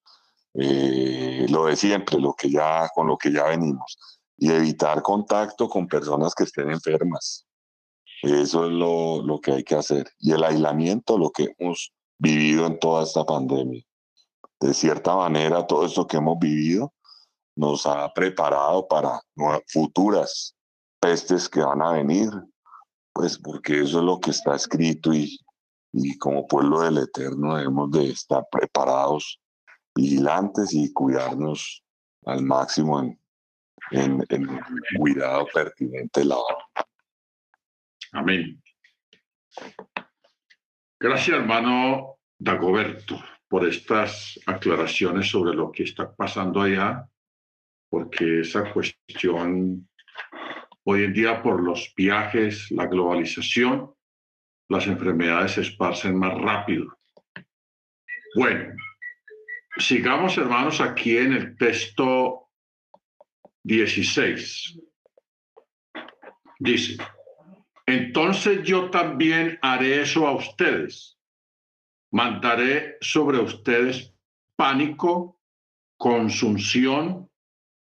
eh, lo de siempre, lo que ya, con lo que ya venimos, y evitar contacto con personas que estén enfermas. Eso es lo, lo que hay que hacer. Y el aislamiento, lo que hemos vivido en toda esta pandemia de cierta manera todo esto que hemos vivido nos ha preparado para futuras pestes que van a venir, pues porque eso es lo que está escrito y, y como pueblo del Eterno debemos de estar preparados, vigilantes y cuidarnos al máximo en, en, en el cuidado pertinente la Amén. Gracias, hermano Dagoberto por estas aclaraciones sobre lo que está pasando allá porque esa cuestión hoy en día por los viajes, la globalización, las enfermedades se esparcen más rápido. Bueno, sigamos hermanos aquí en el texto 16. Dice, entonces yo también haré eso a ustedes. Mandaré sobre ustedes pánico, consunción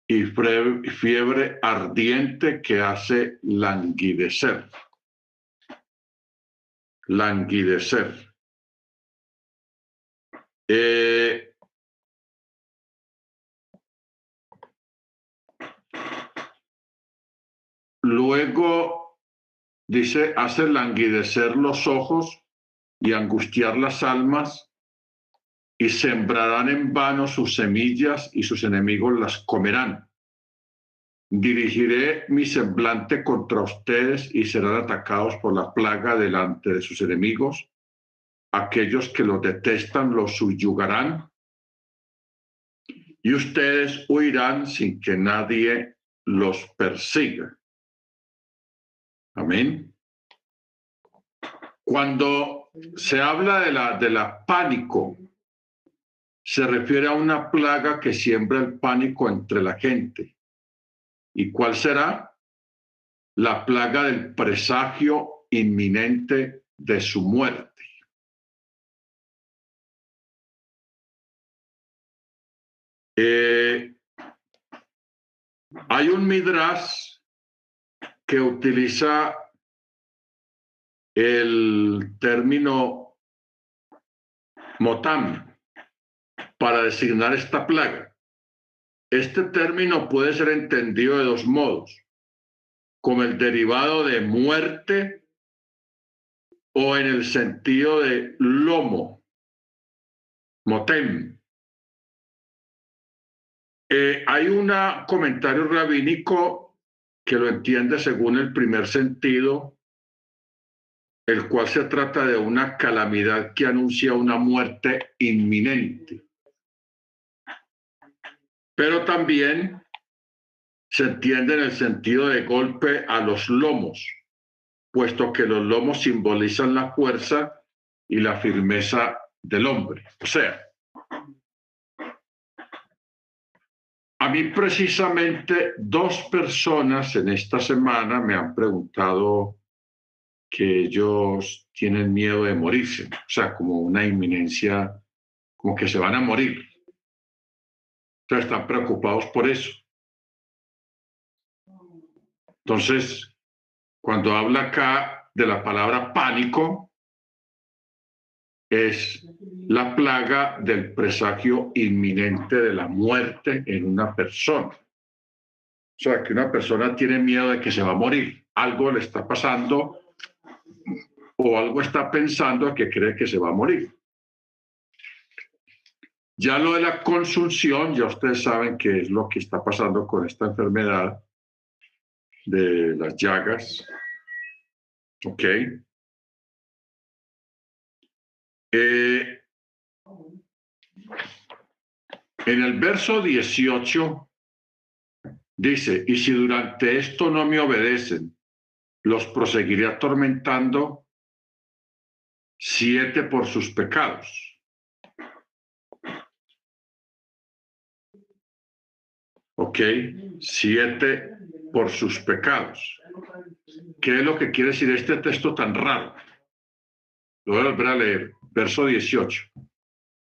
y fiebre ardiente que hace languidecer. Languidecer. Eh, luego dice, hace languidecer los ojos y angustiar las almas y sembrarán en vano sus semillas y sus enemigos las comerán. Dirigiré mi semblante contra ustedes y serán atacados por la plaga delante de sus enemigos aquellos que los detestan los subyugarán y ustedes huirán sin que nadie los persiga. Amén. Cuando se habla de la, de la pánico, se refiere a una plaga que siembra el pánico entre la gente. ¿Y cuál será? La plaga del presagio inminente de su muerte. Eh, hay un midrash que utiliza el término motam para designar esta plaga. Este término puede ser entendido de dos modos, como el derivado de muerte o en el sentido de lomo, motem. Eh, hay un comentario rabínico que lo entiende según el primer sentido, el cual se trata de una calamidad que anuncia una muerte inminente. Pero también se entiende en el sentido de golpe a los lomos, puesto que los lomos simbolizan la fuerza y la firmeza del hombre. O sea, A mí precisamente dos personas en esta semana me han preguntado que ellos tienen miedo de morirse, o sea, como una inminencia, como que se van a morir. Entonces están preocupados por eso. Entonces, cuando habla acá de la palabra pánico, es la plaga del presagio inminente de la muerte en una persona. O sea, que una persona tiene miedo de que se va a morir, algo le está pasando o algo está pensando que cree que se va a morir. Ya lo de la consulsión, ya ustedes saben qué es lo que está pasando con esta enfermedad de las llagas. ¿Ok? Eh, en el verso 18 dice, y si durante esto no me obedecen, los proseguiré atormentando siete por sus pecados. ¿Ok? Siete por sus pecados. ¿Qué es lo que quiere decir este texto tan raro? Lo voy a volver a leer verso 18.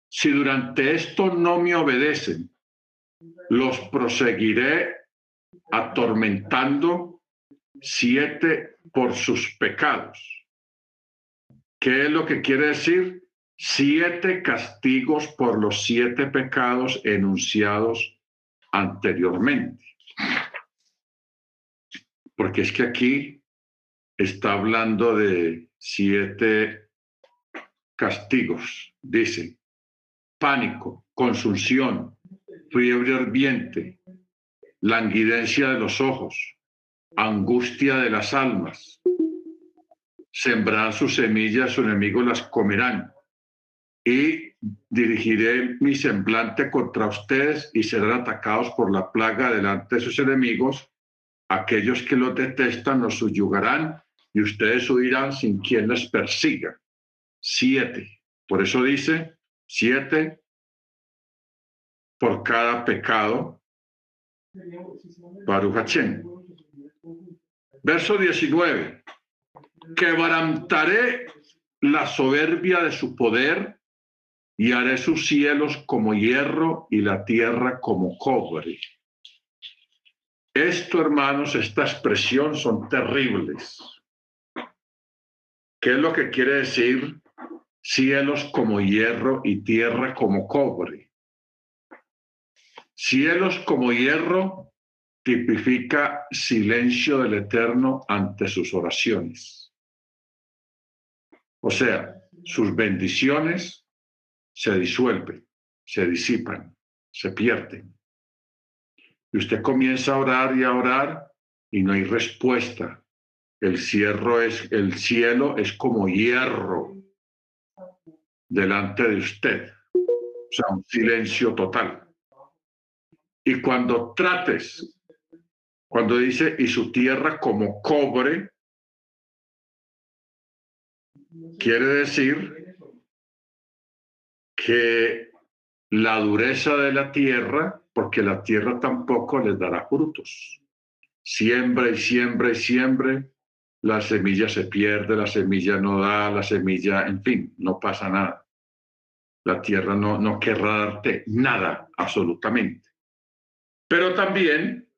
Si durante esto no me obedecen, los proseguiré atormentando siete por sus pecados. ¿Qué es lo que quiere decir? Siete castigos por los siete pecados enunciados anteriormente. Porque es que aquí está hablando de siete castigos, dice, pánico, consunción, fiebre ardiente, languidencia de los ojos, angustia de las almas. Sembrarán sus semillas, sus enemigos las comerán. y dirigiré mi semblante contra ustedes y serán atacados por la plaga delante de sus enemigos. Aquellos que los detestan los subyugarán y ustedes huirán sin quien les persiga. Siete. Por eso dice siete por cada pecado. Baruch Verso 19. Quebrantaré la soberbia de su poder y haré sus cielos como hierro y la tierra como cobre. Esto, hermanos, esta expresión son terribles. ¿Qué es lo que quiere decir cielos como hierro y tierra como cobre? Cielos como hierro tipifica silencio del Eterno ante sus oraciones. O sea, sus bendiciones se disuelven, se disipan, se pierden. Y usted comienza a orar y a orar y no hay respuesta. El, es, el cielo es como hierro delante de usted. O sea, un silencio total. Y cuando trates, cuando dice, y su tierra como cobre, quiere decir que la dureza de la tierra, porque la tierra tampoco les dará frutos. Siembra y siembra y siembra, la semilla se pierde, la semilla no da, la semilla, en fin, no pasa nada. La tierra no, no querrá darte nada, absolutamente. Pero también,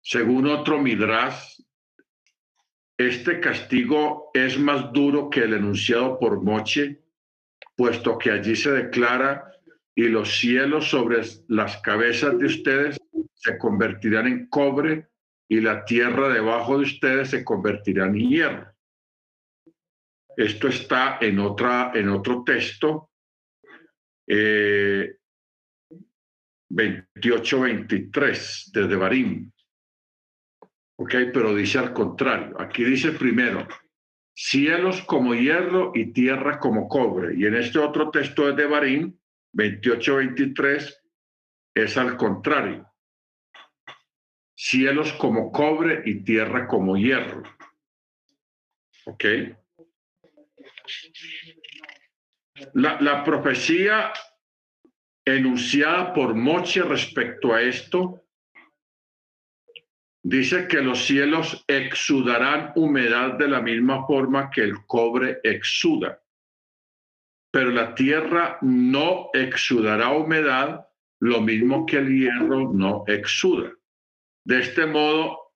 según otro Midrash, este castigo es más duro que el enunciado por Moche, puesto que allí se declara y los cielos sobre las cabezas de ustedes se convertirán en cobre y la tierra debajo de ustedes se convertirá en hierro. Esto está en, otra, en otro texto, eh, 28-23, desde Barim. Ok, pero dice al contrario. Aquí dice primero, cielos como hierro y tierra como cobre. Y en este otro texto de Barim, 28-23, es al contrario cielos como cobre y tierra como hierro. ¿Ok? La, la profecía enunciada por Moche respecto a esto dice que los cielos exudarán humedad de la misma forma que el cobre exuda, pero la tierra no exudará humedad lo mismo que el hierro no exuda. De este modo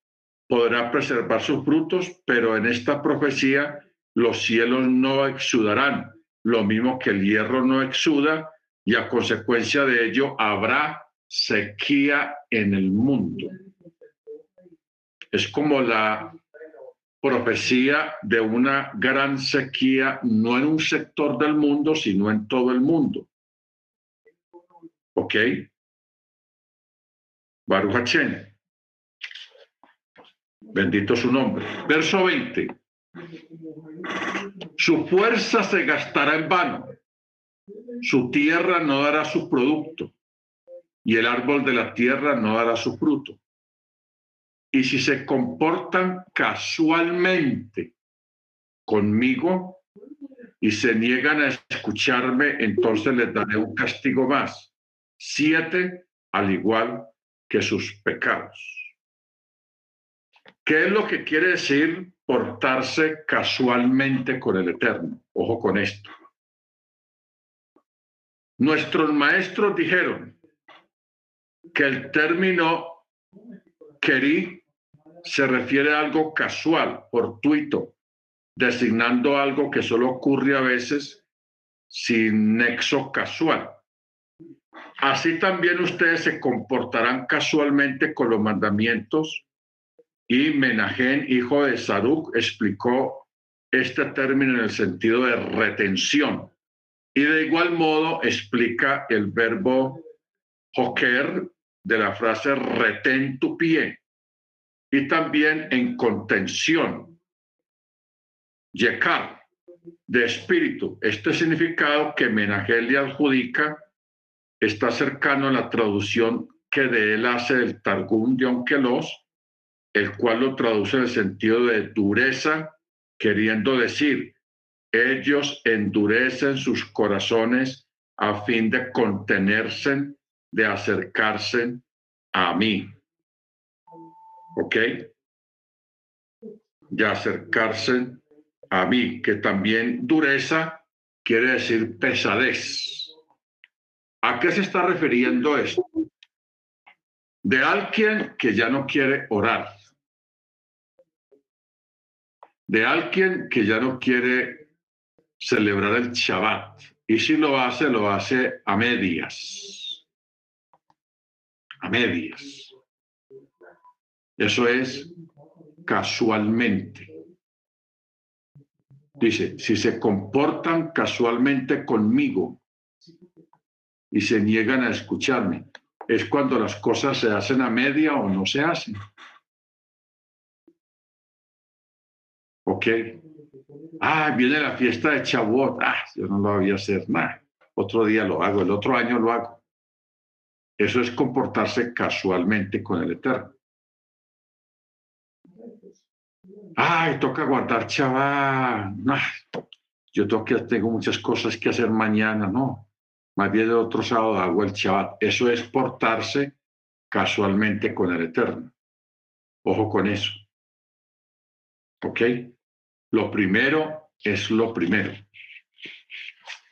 podrá preservar sus frutos, pero en esta profecía los cielos no exudarán, lo mismo que el hierro no exuda, y a consecuencia de ello habrá sequía en el mundo. Es como la profecía de una gran sequía, no en un sector del mundo, sino en todo el mundo. ¿Ok? Baruch Bendito su nombre. Verso 20. Su fuerza se gastará en vano. Su tierra no dará su producto. Y el árbol de la tierra no dará su fruto. Y si se comportan casualmente conmigo y se niegan a escucharme, entonces les daré un castigo más. Siete, al igual que sus pecados. ¿Qué es lo que quiere decir portarse casualmente con el Eterno? Ojo con esto. Nuestros maestros dijeron que el término querí se refiere a algo casual, fortuito, designando algo que solo ocurre a veces sin nexo casual. Así también ustedes se comportarán casualmente con los mandamientos y Menajén, hijo de Saruc, explicó este término en el sentido de retención. Y de igual modo explica el verbo joker de la frase retén tu pie. Y también en contención. Yekar, de espíritu. Este significado que Menagel le adjudica está cercano a la traducción que de él hace el Targum de Onkelos, el cual lo traduce en el sentido de dureza, queriendo decir, ellos endurecen sus corazones a fin de contenerse, de acercarse a mí. ¿Ok? De acercarse a mí, que también dureza quiere decir pesadez. ¿A qué se está refiriendo esto? De alguien que ya no quiere orar. De alguien que ya no quiere celebrar el Shabbat. Y si lo hace, lo hace a medias. A medias. Eso es casualmente. Dice, si se comportan casualmente conmigo y se niegan a escucharme, es cuando las cosas se hacen a media o no se hacen. ¿Ok? Ah, viene la fiesta de Chabot. Ah, yo no lo voy a hacer nada. Otro día lo hago, el otro año lo hago. Eso es comportarse casualmente con el Eterno. Ay, toca guardar chaval. yo tengo muchas cosas que hacer mañana, no. Más bien el otro sábado hago el chaval. Eso es portarse casualmente con el Eterno. Ojo con eso. ¿Ok? Lo primero es lo primero.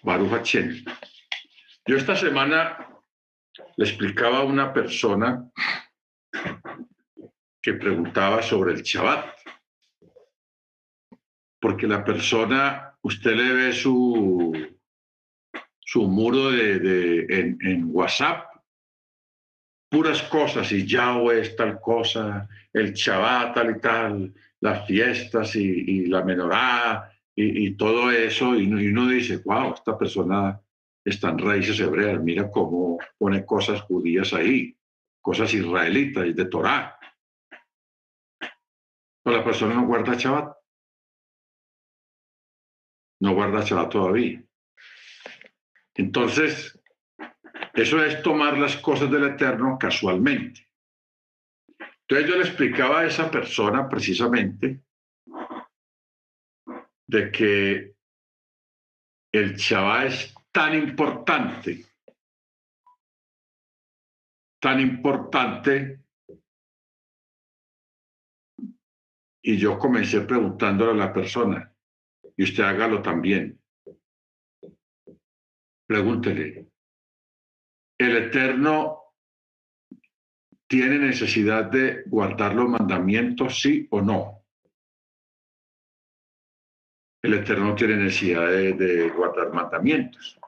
Baruch Chen. Yo esta semana le explicaba a una persona que preguntaba sobre el Shabbat porque la persona, usted le ve su, su muro de, en, WhatsApp, puras cosas, y Yahweh es tal cosa, el Shabbat tal y tal, las fiestas y, la menorá y, todo eso, y, uno dice, wow, esta persona está en raíces hebreas, mira cómo pone cosas judías ahí, cosas israelitas de Torah. Pero la persona no guarda Shabbat no guarda Shabbat todavía. Entonces, eso es tomar las cosas del Eterno casualmente. Entonces yo le explicaba a esa persona precisamente de que el Shabbat es tan importante, tan importante, y yo comencé preguntándole a la persona, y usted hágalo también. Pregúntele, ¿el Eterno tiene necesidad de guardar los mandamientos, sí o no? El Eterno tiene necesidad de, de guardar mandamientos.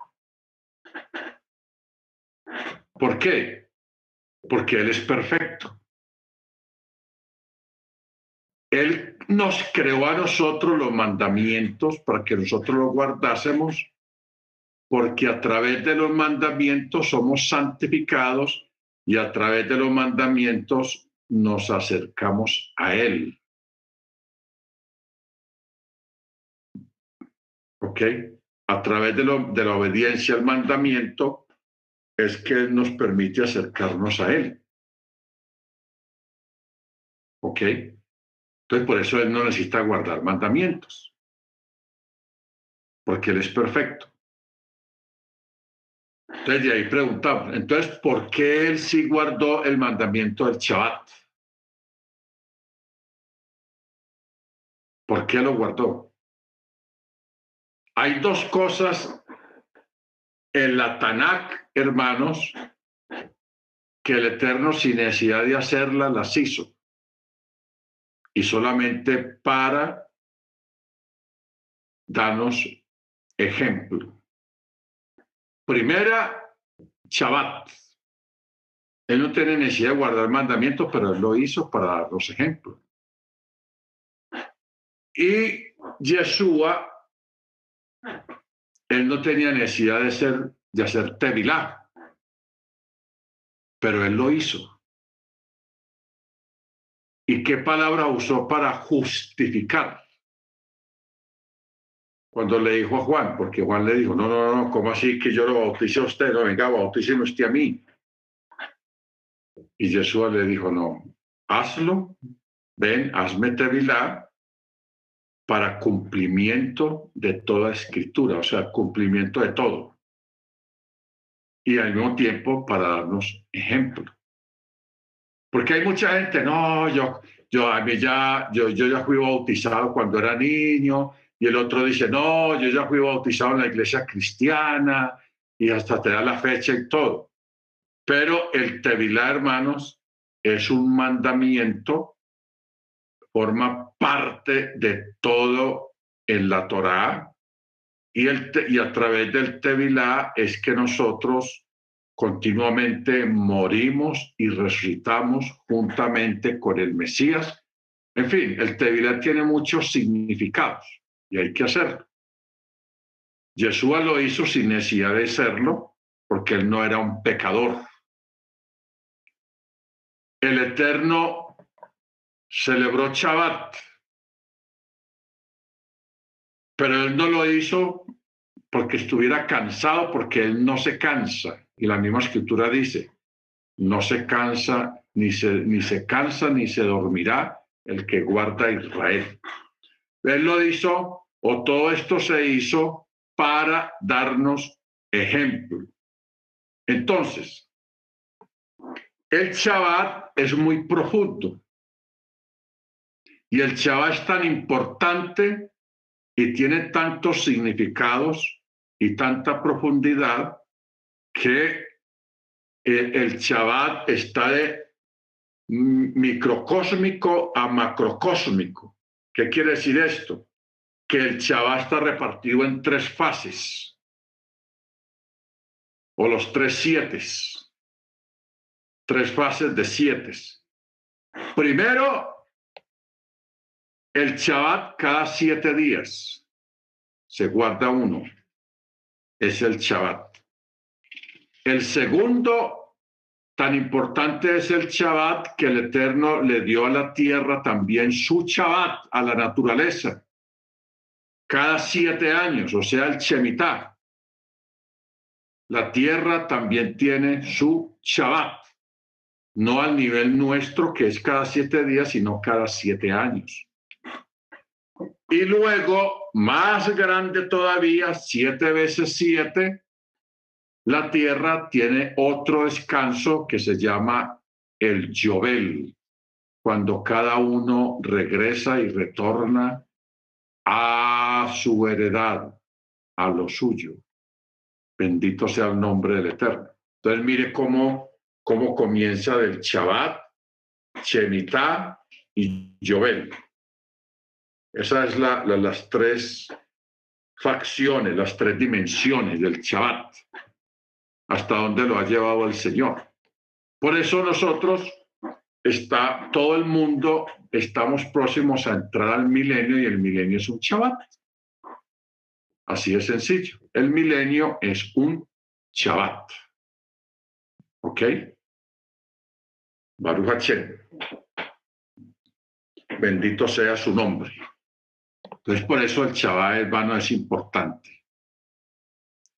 ¿Por qué? Porque Él es perfecto. Él nos creó a nosotros los mandamientos para que nosotros los guardásemos, porque a través de los mandamientos somos santificados y a través de los mandamientos nos acercamos a Él. ¿Ok? A través de, de la obediencia al mandamiento es que Él nos permite acercarnos a Él. ¿Ok? Entonces, por eso Él no necesita guardar mandamientos, porque Él es perfecto. Entonces, de ahí preguntamos, entonces, ¿por qué Él sí guardó el mandamiento del Shabbat? ¿Por qué lo guardó? Hay dos cosas en la Tanakh, hermanos, que el Eterno, sin necesidad de hacerlas, las hizo y solamente para darnos ejemplo. Primera, Shabbat. Él no tiene necesidad de guardar mandamientos, pero él lo hizo para darnos ejemplos. Y Yeshua, él no tenía necesidad de, ser, de hacer tevilá, pero él lo hizo. ¿Y qué palabra usó para justificar? cuando le dijo a Juan, porque Juan le dijo, no, no, no, ¿cómo así que yo lo bautice a usted? No, venga, bautíceme usted a mí. Y Jesús le dijo, no, hazlo, ven, hazme tevilá para cumplimiento de toda escritura, o sea, cumplimiento de todo. Y al mismo tiempo para darnos ejemplo. Porque hay mucha gente, no, yo, yo, a mí ya, yo, yo ya fui bautizado cuando era niño, y el otro dice, no, yo ya fui bautizado en la iglesia cristiana, y hasta te da la fecha y todo. Pero el Tevilá, hermanos, es un mandamiento, forma parte de todo en la Torá, y, el, y a través del Tevilá es que nosotros continuamente morimos y resucitamos juntamente con el Mesías. En fin, el Tevilá tiene muchos significados y hay que hacerlo. Yeshua lo hizo sin necesidad de serlo porque él no era un pecador. El Eterno celebró Shabbat, pero él no lo hizo porque estuviera cansado, porque él no se cansa. Y la misma escritura dice, no se cansa, ni se, ni se cansa, ni se dormirá el que guarda a Israel. Él lo hizo, o todo esto se hizo para darnos ejemplo. Entonces, el Shabbat es muy profundo. Y el Shabbat es tan importante y tiene tantos significados y tanta profundidad que el, Shabbat está de microcósmico a macrocósmico. ¿Qué quiere decir esto? Que el Shabbat está repartido en tres fases, o los tres siete, tres fases de siete. Primero, el Shabbat cada siete días se guarda uno, es el Shabbat. El segundo, tan importante es el Shabbat que el Eterno le dio a la tierra también su Shabbat, a la naturaleza, cada siete años, o sea, el Shemitah. La tierra también tiene su Shabbat, no al nivel nuestro, que es cada siete días, sino cada siete años. Y luego, más grande todavía, siete veces siete, la tierra tiene otro descanso que se llama el Yobel, cuando cada uno regresa y retorna a su heredad, a lo suyo. Bendito sea el nombre del Eterno. Entonces mire cómo, cómo comienza del Shabbat, Shemitah y Yobel. Esas es la, las tres facciones, las tres dimensiones del Shabbat hasta dónde lo ha llevado el Señor. Por eso nosotros está todo el mundo, estamos próximos a entrar al milenio y el milenio es un Shabbat. Así de sencillo. El milenio es un Shabbat. ¿Ok? Baruch Bendito sea su nombre. Entonces, por eso el Shabbat, hermano, es importante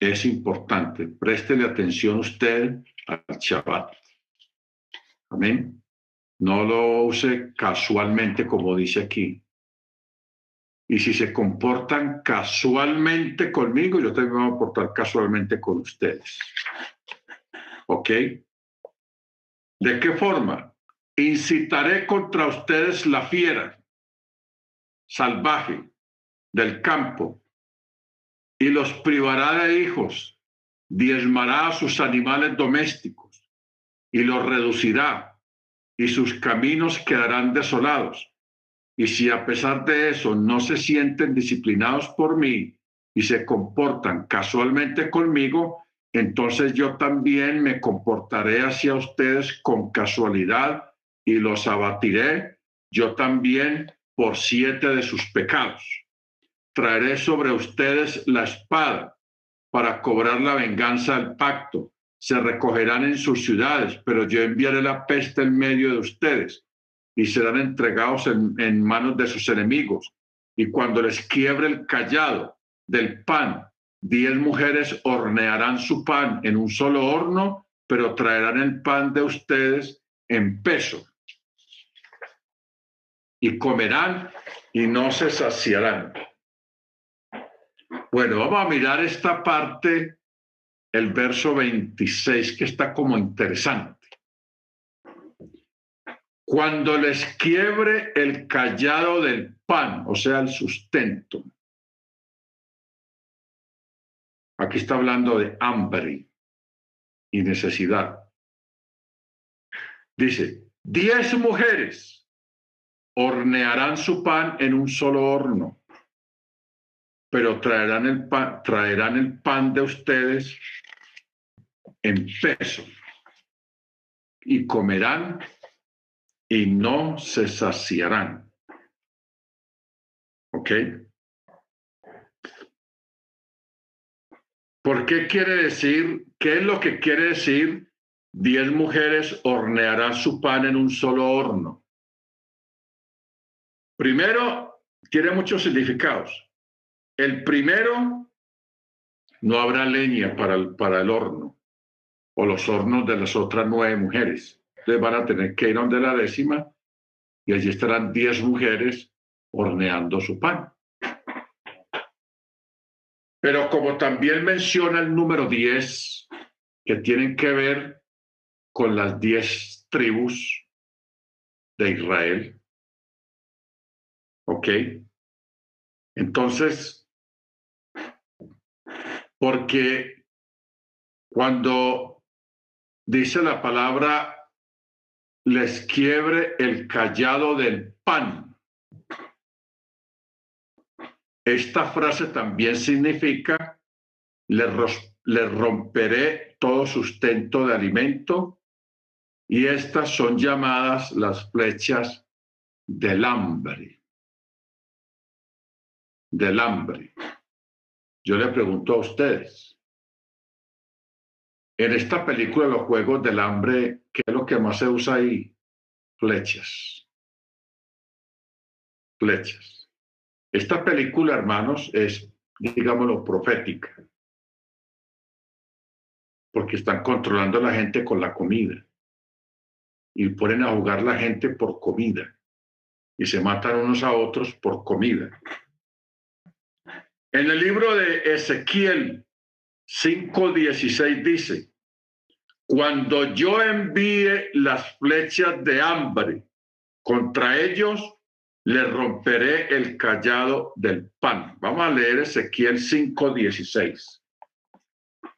es importante. Préstele atención usted al Shabbat. Amén. No lo use casualmente como dice aquí. Y si se comportan casualmente conmigo, yo también me voy a comportar casualmente con ustedes. ¿Ok? ¿De qué forma? Incitaré contra ustedes la fiera salvaje del campo y los privará de hijos, diezmará a sus animales domésticos y los reducirá, y sus caminos quedarán desolados. Y si a pesar de eso no se sienten disciplinados por mí y se comportan casualmente conmigo, entonces yo también me comportaré hacia ustedes con casualidad y los abatiré yo también por siete de sus pecados traeré sobre ustedes la espada para cobrar la venganza del pacto. Se recogerán en sus ciudades, pero yo enviaré la peste en medio de ustedes y serán entregados en, manos de sus enemigos. Y cuando les quiebre el callado, del pan. Diez mujeres hornearán su pan en un solo horno, pero traerán el pan de ustedes en peso. Y comerán y no se saciarán. Bueno, vamos a mirar esta parte, el verso 26, que está como interesante. Cuando les quiebre el callado del pan, o sea, el sustento. Aquí está hablando de hambre y necesidad. Dice, diez mujeres hornearán su pan en un solo horno, pero traerán el pan, traerán el pan de ustedes en peso y comerán y no se saciarán. ¿Ok? ¿Por qué quiere decir, qué es lo que quiere decir diez mujeres hornearán su pan en un solo horno? Primero, tiene muchos significados. El primero, no habrá leña para el, para el horno o los hornos de las otras nueve mujeres. Ustedes van a tener que ir donde la décima y allí estarán diez mujeres horneando su pan. Pero como también menciona el número diez, que tienen que ver con las diez tribus de Israel. ¿Ok? Entonces, porque cuando dice la palabra les quiebre el callado del pan. Esta frase también significa, le, romperé todo sustento de alimento y estas son llamadas las flechas del hambre. Del hambre. Yo le pregunto a ustedes, en esta película, los Juegos del Hambre, ¿qué es lo que más se usa ahí? Flechas. Flechas. Esta película, hermanos, es, digámoslo, profética. Porque están controlando a la gente con la comida. Y ponen a jugar la gente por comida. Y se matan unos a otros por comida. En el libro de Ezequiel 5.16 dice, cuando yo envíe las flechas de hambre contra ellos, le romperé el callado del pan. Vamos a leer Ezequiel 5:16.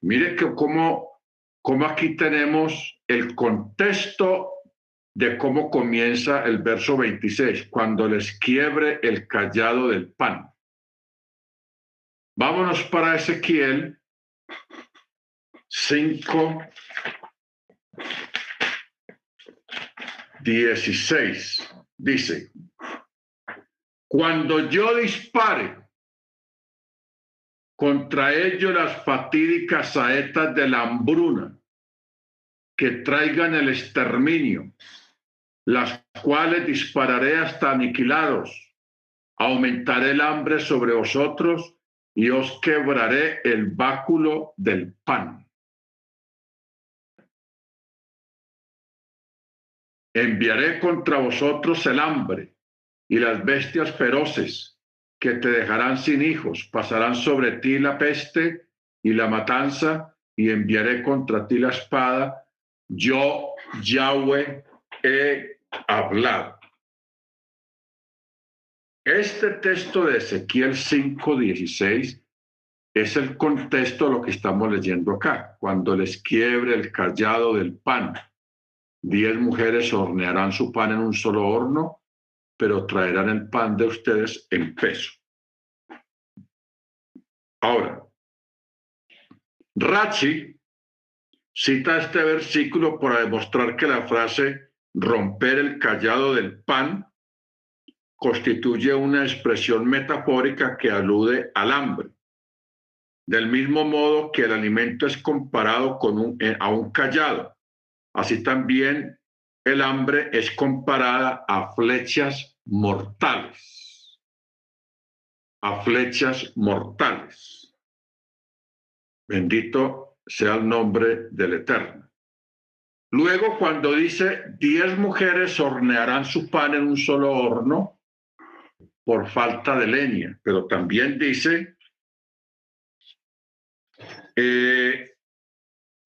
Mire que cómo, cómo aquí tenemos el contexto de cómo comienza el verso 26, cuando les quiebre el callado del pan. Vámonos para Ezequiel 5, 16 dice, cuando yo dispare contra ellos las fatídicas saetas de la hambruna que traigan el exterminio, las cuales dispararé hasta aniquilados, aumentaré el hambre sobre vosotros y os quebraré el báculo del pan. Enviaré contra vosotros el hambre y las bestias feroces que te dejarán sin hijos. Pasarán sobre ti la peste y la matanza y enviaré contra ti la espada. Yo, Yahweh, he hablado. Este texto de Ezequiel 5:16 es el contexto de lo que estamos leyendo acá, cuando les quiebre el callado del pan Diez mujeres hornearán su pan en un solo horno, pero traerán el pan de ustedes en peso. Ahora, Rachi cita este versículo para demostrar que la frase romper el callado del pan constituye una expresión metafórica que alude al hambre. Del mismo modo que el alimento es comparado con eh, a un callado Así también el hambre es comparada a flechas mortales. a flechas mortales. Bendito sea el nombre del Eterno. Luego, cuando dice, diez mujeres hornearán su pan en un solo horno por falta de leña, pero también dice, eh,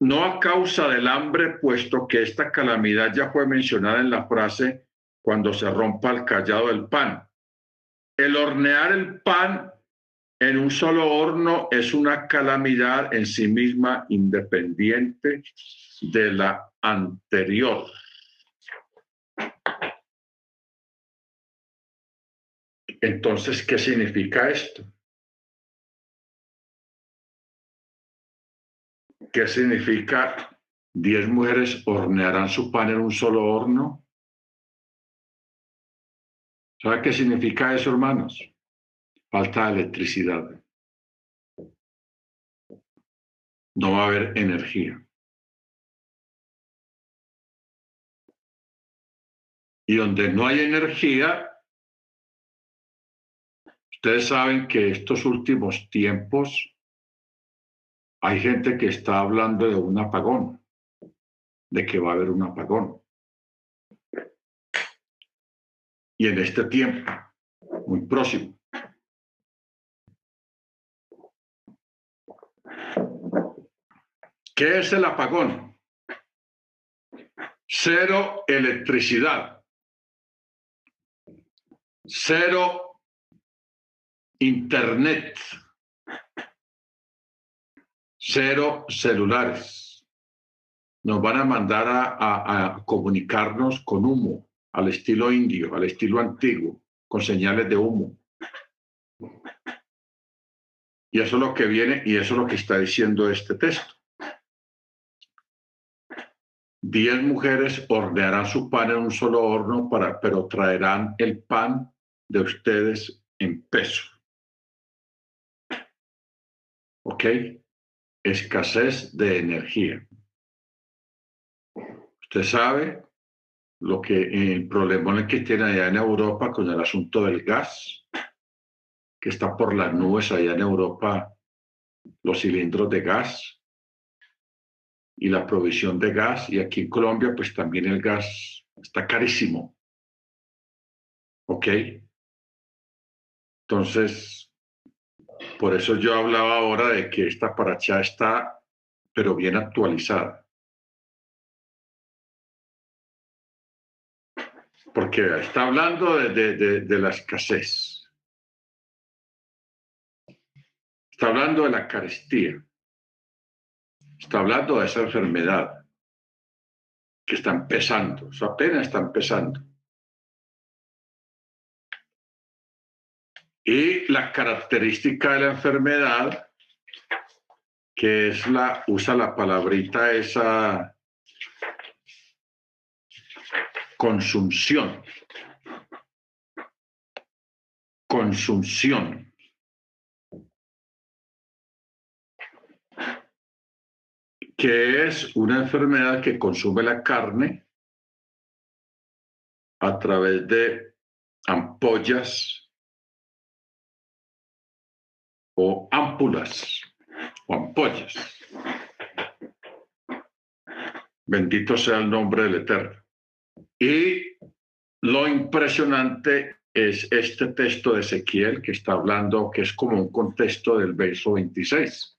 no a causa del hambre, puesto que esta calamidad ya fue mencionada en la frase cuando se rompa el callado del pan. El hornear el pan en un solo horno es una calamidad en sí misma independiente de la anterior. Entonces, ¿qué significa esto? ¿Qué significa diez mujeres hornearán su pan en un solo horno? ¿Sabe qué significa eso, hermanos? Falta de electricidad. No va a haber energía. Y donde no hay energía, ustedes saben que estos últimos tiempos hay gente que está hablando de un apagón, de que va a haber un apagón. Y en este tiempo, muy próximo. ¿Qué es el apagón? Cero electricidad. Cero internet cero celulares. Nos van a mandar a, comunicarnos con humo, al estilo indio, al estilo antiguo, con señales de humo. Y eso es lo que viene y eso es lo que está diciendo este texto. Diez mujeres hornearán su pan en un solo horno, para, pero traerán el pan de ustedes en peso. ¿Ok? escasez de energía. Usted sabe lo que el problema que tiene allá en Europa con el asunto del gas, que está por las nubes allá en Europa, los cilindros de gas y la provisión de gas. Y aquí en Colombia, pues también el gas está carísimo. ¿Ok? Entonces, por eso yo hablaba ahora de que esta paracha está, pero bien actualizada. Porque está hablando de, la escasez. Está hablando de la carestía. Está hablando de esa enfermedad que está empezando, eso apenas está empezando. Y la característica de la enfermedad, que es la, usa la palabrita esa consumción. Consumción. que es una enfermedad que consume la carne a través de ampollas o ámpulas o ampollas. Bendito sea el nombre del Eterno. Y lo impresionante es este texto de Ezequiel que está hablando, que es como un contexto del verso 26.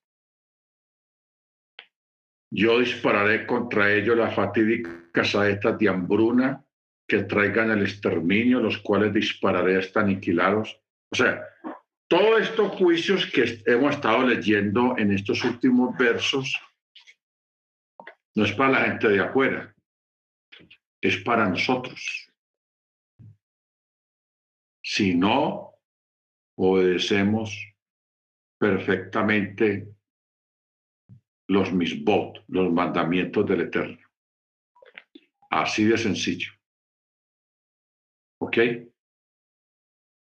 Yo dispararé contra ellos las fatídicas saetas de hambruna que traigan el exterminio, los cuales dispararé hasta aniquilados. O sea, todos estos juicios que hemos estado leyendo en estos últimos versos no es para la gente de afuera, es para nosotros. Si no obedecemos perfectamente los misbot, los mandamientos del Eterno. Así de sencillo. ¿Ok?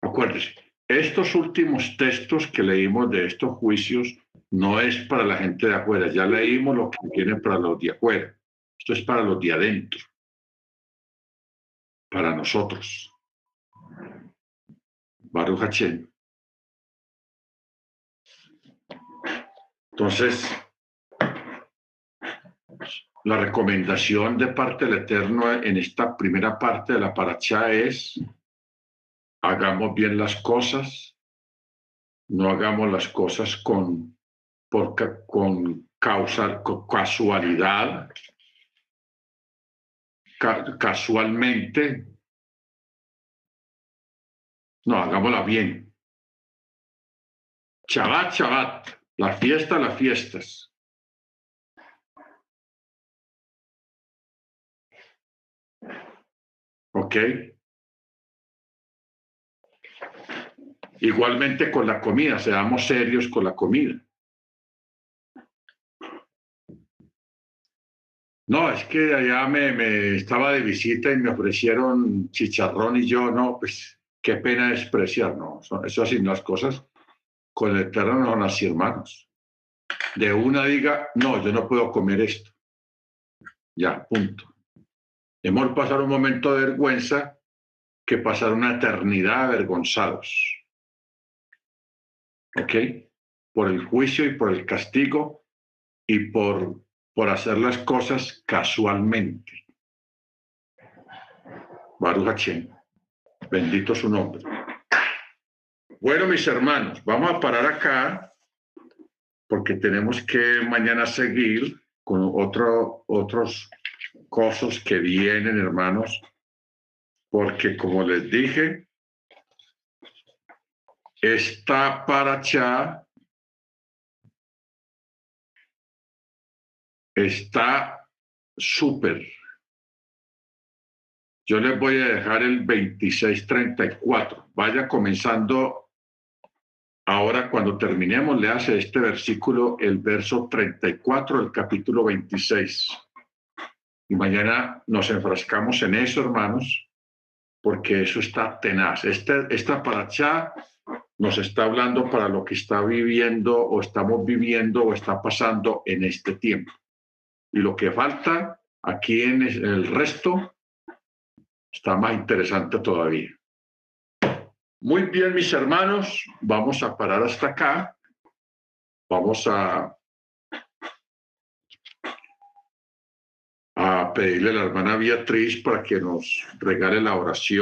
Acuérdese. Estos últimos textos que leímos de estos juicios no es para la gente de afuera, ya leímos lo que tienen para los de afuera, esto es para los de adentro, para nosotros. Baruch Hachem. Entonces, la recomendación de parte del Eterno en esta primera parte de la paracha es hagamos bien las cosas, no hagamos las cosas con, por, con, causa, con casualidad, casualmente, no, hagámosla bien. Chabat, chabat, la fiesta, las fiestas. ¿Ok? Igualmente con la comida, seamos serios con la comida. No, es que allá me, me, estaba de visita y me ofrecieron chicharrón y yo, no, pues qué pena despreciar, no, eso así las cosas con el Eterno no son así, hermanos. De una diga, no, yo no puedo comer esto. Ya, punto. Hemos pasado un momento de vergüenza que pasar una eternidad avergonzados. ¿Ok? Por el juicio y por el castigo y por, por hacer las cosas casualmente. Baruch Hashem. Bendito su nombre. Bueno, mis hermanos, vamos a parar acá porque tenemos que mañana seguir con otro, otros cosas que vienen, hermanos, porque como les dije, está para allá está súper. Yo les voy a dejar el 2634. Vaya comenzando ahora cuando terminemos, le hace este versículo, el verso 34 del capítulo 26. Y mañana nos enfrascamos en eso, hermanos, porque eso está tenaz. Este, esta paracha nos está hablando para lo que está viviendo o estamos viviendo o está pasando en este tiempo. Y lo que falta aquí en el resto está más interesante todavía. Muy bien, mis hermanos, vamos a parar hasta acá. Vamos a pedirle a la hermana Beatriz para que nos regale la oración.